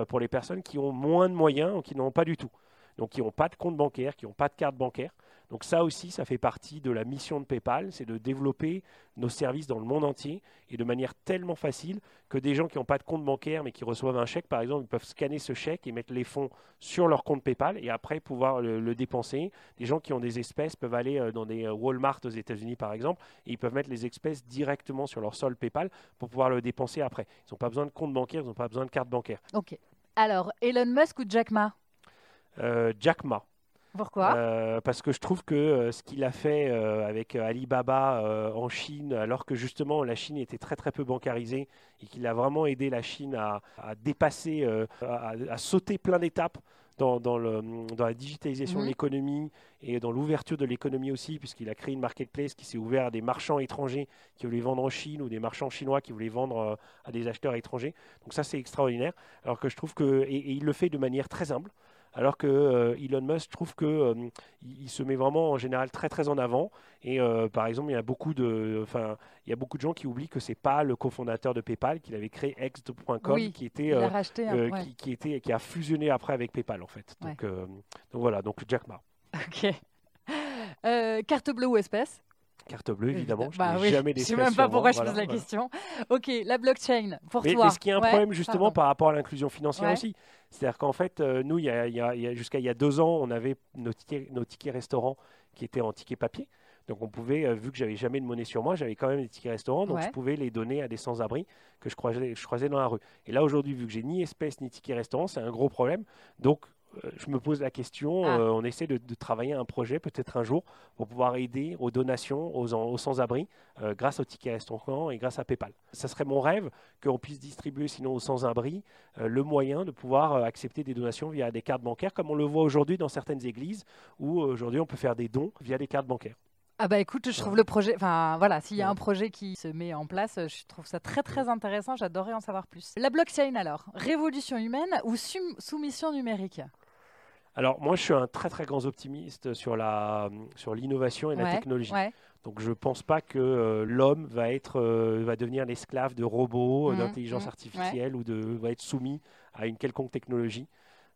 pour les personnes qui ont moins de moyens ou qui n'en ont pas du tout. Donc, qui n'ont pas de compte bancaire, qui n'ont pas de carte bancaire. Donc ça aussi, ça fait partie de la mission de PayPal, c'est de développer nos services dans le monde entier et de manière tellement facile que des gens qui n'ont pas de compte bancaire mais qui reçoivent un chèque, par exemple, ils peuvent scanner ce chèque et mettre les fonds sur leur compte PayPal et après pouvoir le, dépenser. Des gens qui ont des espèces peuvent aller euh, dans des euh, Walmart aux États-Unis, par exemple, et ils peuvent mettre les espèces directement sur leur sol PayPal pour pouvoir le dépenser après. Ils n'ont pas besoin de compte bancaire, ils n'ont pas besoin de carte bancaire. Ok. Alors, Elon Musk ou Jack Ma? Euh, Jack Ma. Pourquoi? Euh, Parce que je trouve que euh, ce qu'il a fait euh, avec Alibaba en Chine, alors que justement la Chine était très très peu bancarisée et qu'il a vraiment aidé la Chine à, à dépasser, à, à sauter plein d'étapes dans, dans, le, dans la digitalisation Mhm. de l'économie et dans l'ouverture de l'économie aussi, puisqu'il a créé une marketplace qui s'est ouverte à des marchands étrangers qui voulaient vendre en Chine ou des marchands chinois qui voulaient vendre à des acheteurs étrangers. Donc ça c'est extraordinaire. Alors que je trouve que et, et il le fait de manière très humble. Alors que euh, Elon Musk, trouve que euh, il, se met vraiment en général très très en avant. Et euh, par exemple, il y a beaucoup de, enfin, il y a beaucoup de gens qui oublient que c'est pas le cofondateur de PayPal qu'il avait créé X.com, Oui, qui était a racheté un. ouais. qui, qui était qui a fusionné après avec PayPal en fait. Donc, donc voilà, donc Jack Ma. Ok. Carte bleue ou espèce? Carte bleue évidemment, je Bah oui, jamais Je sais d'espèce même pas pourquoi moi, je voilà, pose la voilà. question. Ok, la blockchain, pour Mais, toi. mais ce qui est un Ouais, problème justement pardon. par rapport à l'inclusion financière Ouais. aussi, c'est-à-dire qu'en fait, euh, nous, y a, y a- y a- jusqu'à il y a deux ans, on avait nos tickets, nos tickets restaurants qui étaient en tickets papier. Donc on pouvait, euh, vu que j'avais jamais de monnaie sur moi, j'avais quand même des tickets restaurants, donc Ouais. je pouvais les donner à des sans-abri que je croisais, je croisais dans la rue. Et là aujourd'hui, vu que j'ai ni espèce ni ticket restaurant, c'est un gros problème. Donc je me pose la question, Ah. euh, on essaie de, de travailler un projet peut-être un jour pour pouvoir aider aux donations aux, sans-abri euh, grâce aux tickets restaurants et grâce à PayPal. Ça serait mon rêve qu'on puisse distribuer sinon aux sans-abri euh, le moyen de pouvoir accepter des donations via des cartes bancaires, comme on le voit aujourd'hui dans certaines églises, où aujourd'hui on peut faire des dons via des cartes bancaires. Ah bah écoute, je trouve le projet, enfin voilà, s'il y a un projet qui se met en place, je trouve ça très très intéressant, j'adorerais en savoir plus. La blockchain alors, révolution humaine ou soumission numérique? Alors moi je suis un très très grand optimiste sur la sur l'innovation et la technologie. Ouais, Donc je ne pense pas que euh, l'homme va être euh, va devenir l'esclave de robots, Mhm, d'intelligence mhm, artificielle ou de va être soumis à une quelconque technologie.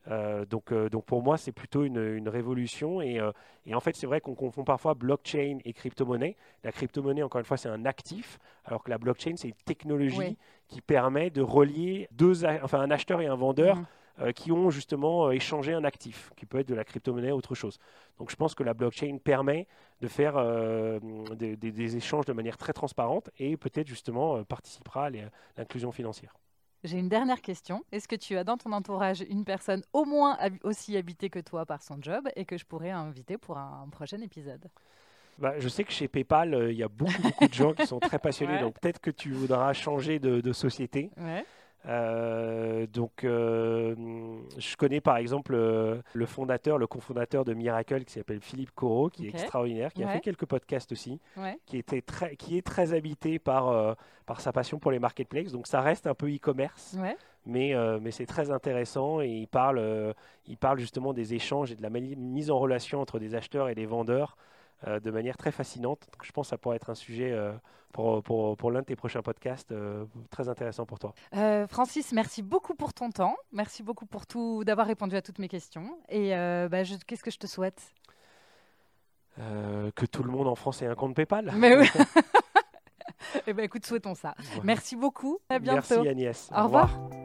Euh, donc, donc pour moi, c'est plutôt une, une révolution. Et, et en fait, c'est vrai qu'on confond parfois blockchain et crypto-monnaie. La crypto-monnaie, encore une fois, c'est un actif, alors que la blockchain, c'est une technologie Oui. qui permet de relier deux, a- enfin, un acheteur et un vendeur Mhm. Euh, qui ont justement euh, échangé un actif, qui peut être de la crypto-monnaie ou autre chose. Donc je pense que la blockchain permet de faire euh, des, des- des échanges de manière très transparente et peut-être justement participera à l'inclusion financière. J'ai une dernière question. Est-ce que tu as dans ton entourage une personne au moins aussi habitée que toi par son job et que je pourrais inviter pour un, prochain épisode? Bah, je sais que chez PayPal, euh, il y a beaucoup, beaucoup de gens qui sont très passionnés, <laughs> Ouais. donc peut-être que tu voudras changer de, de société. Ouais. Euh, donc, euh, je connais par exemple euh, le fondateur, le cofondateur de Miracle qui s'appelle Philippe Corot, qui est extraordinaire, qui a fait quelques podcasts aussi. Ouais. qui, était très, qui est très habité par, par sa passion pour les marketplaces. Donc ça reste un peu e-commerce, Ouais. mais, mais c'est très intéressant et il parle, il parle justement des échanges et de la mise en relation entre des acheteurs et des vendeurs euh, de manière très fascinante. Donc je pense que ça pourrait être un sujet euh, pour, pour, pour l'un de tes prochains podcasts euh, très intéressant pour toi. Francis, merci beaucoup pour ton temps. Merci beaucoup pour tout, d'avoir répondu à toutes mes questions. Et bah, qu'est-ce que je te souhaite? Que tout le monde en France ait un compte PayPal. Mais oui. <laughs> Eh ben, écoute, souhaitons ça. Merci beaucoup. À bientôt. Merci Agnès. Au revoir.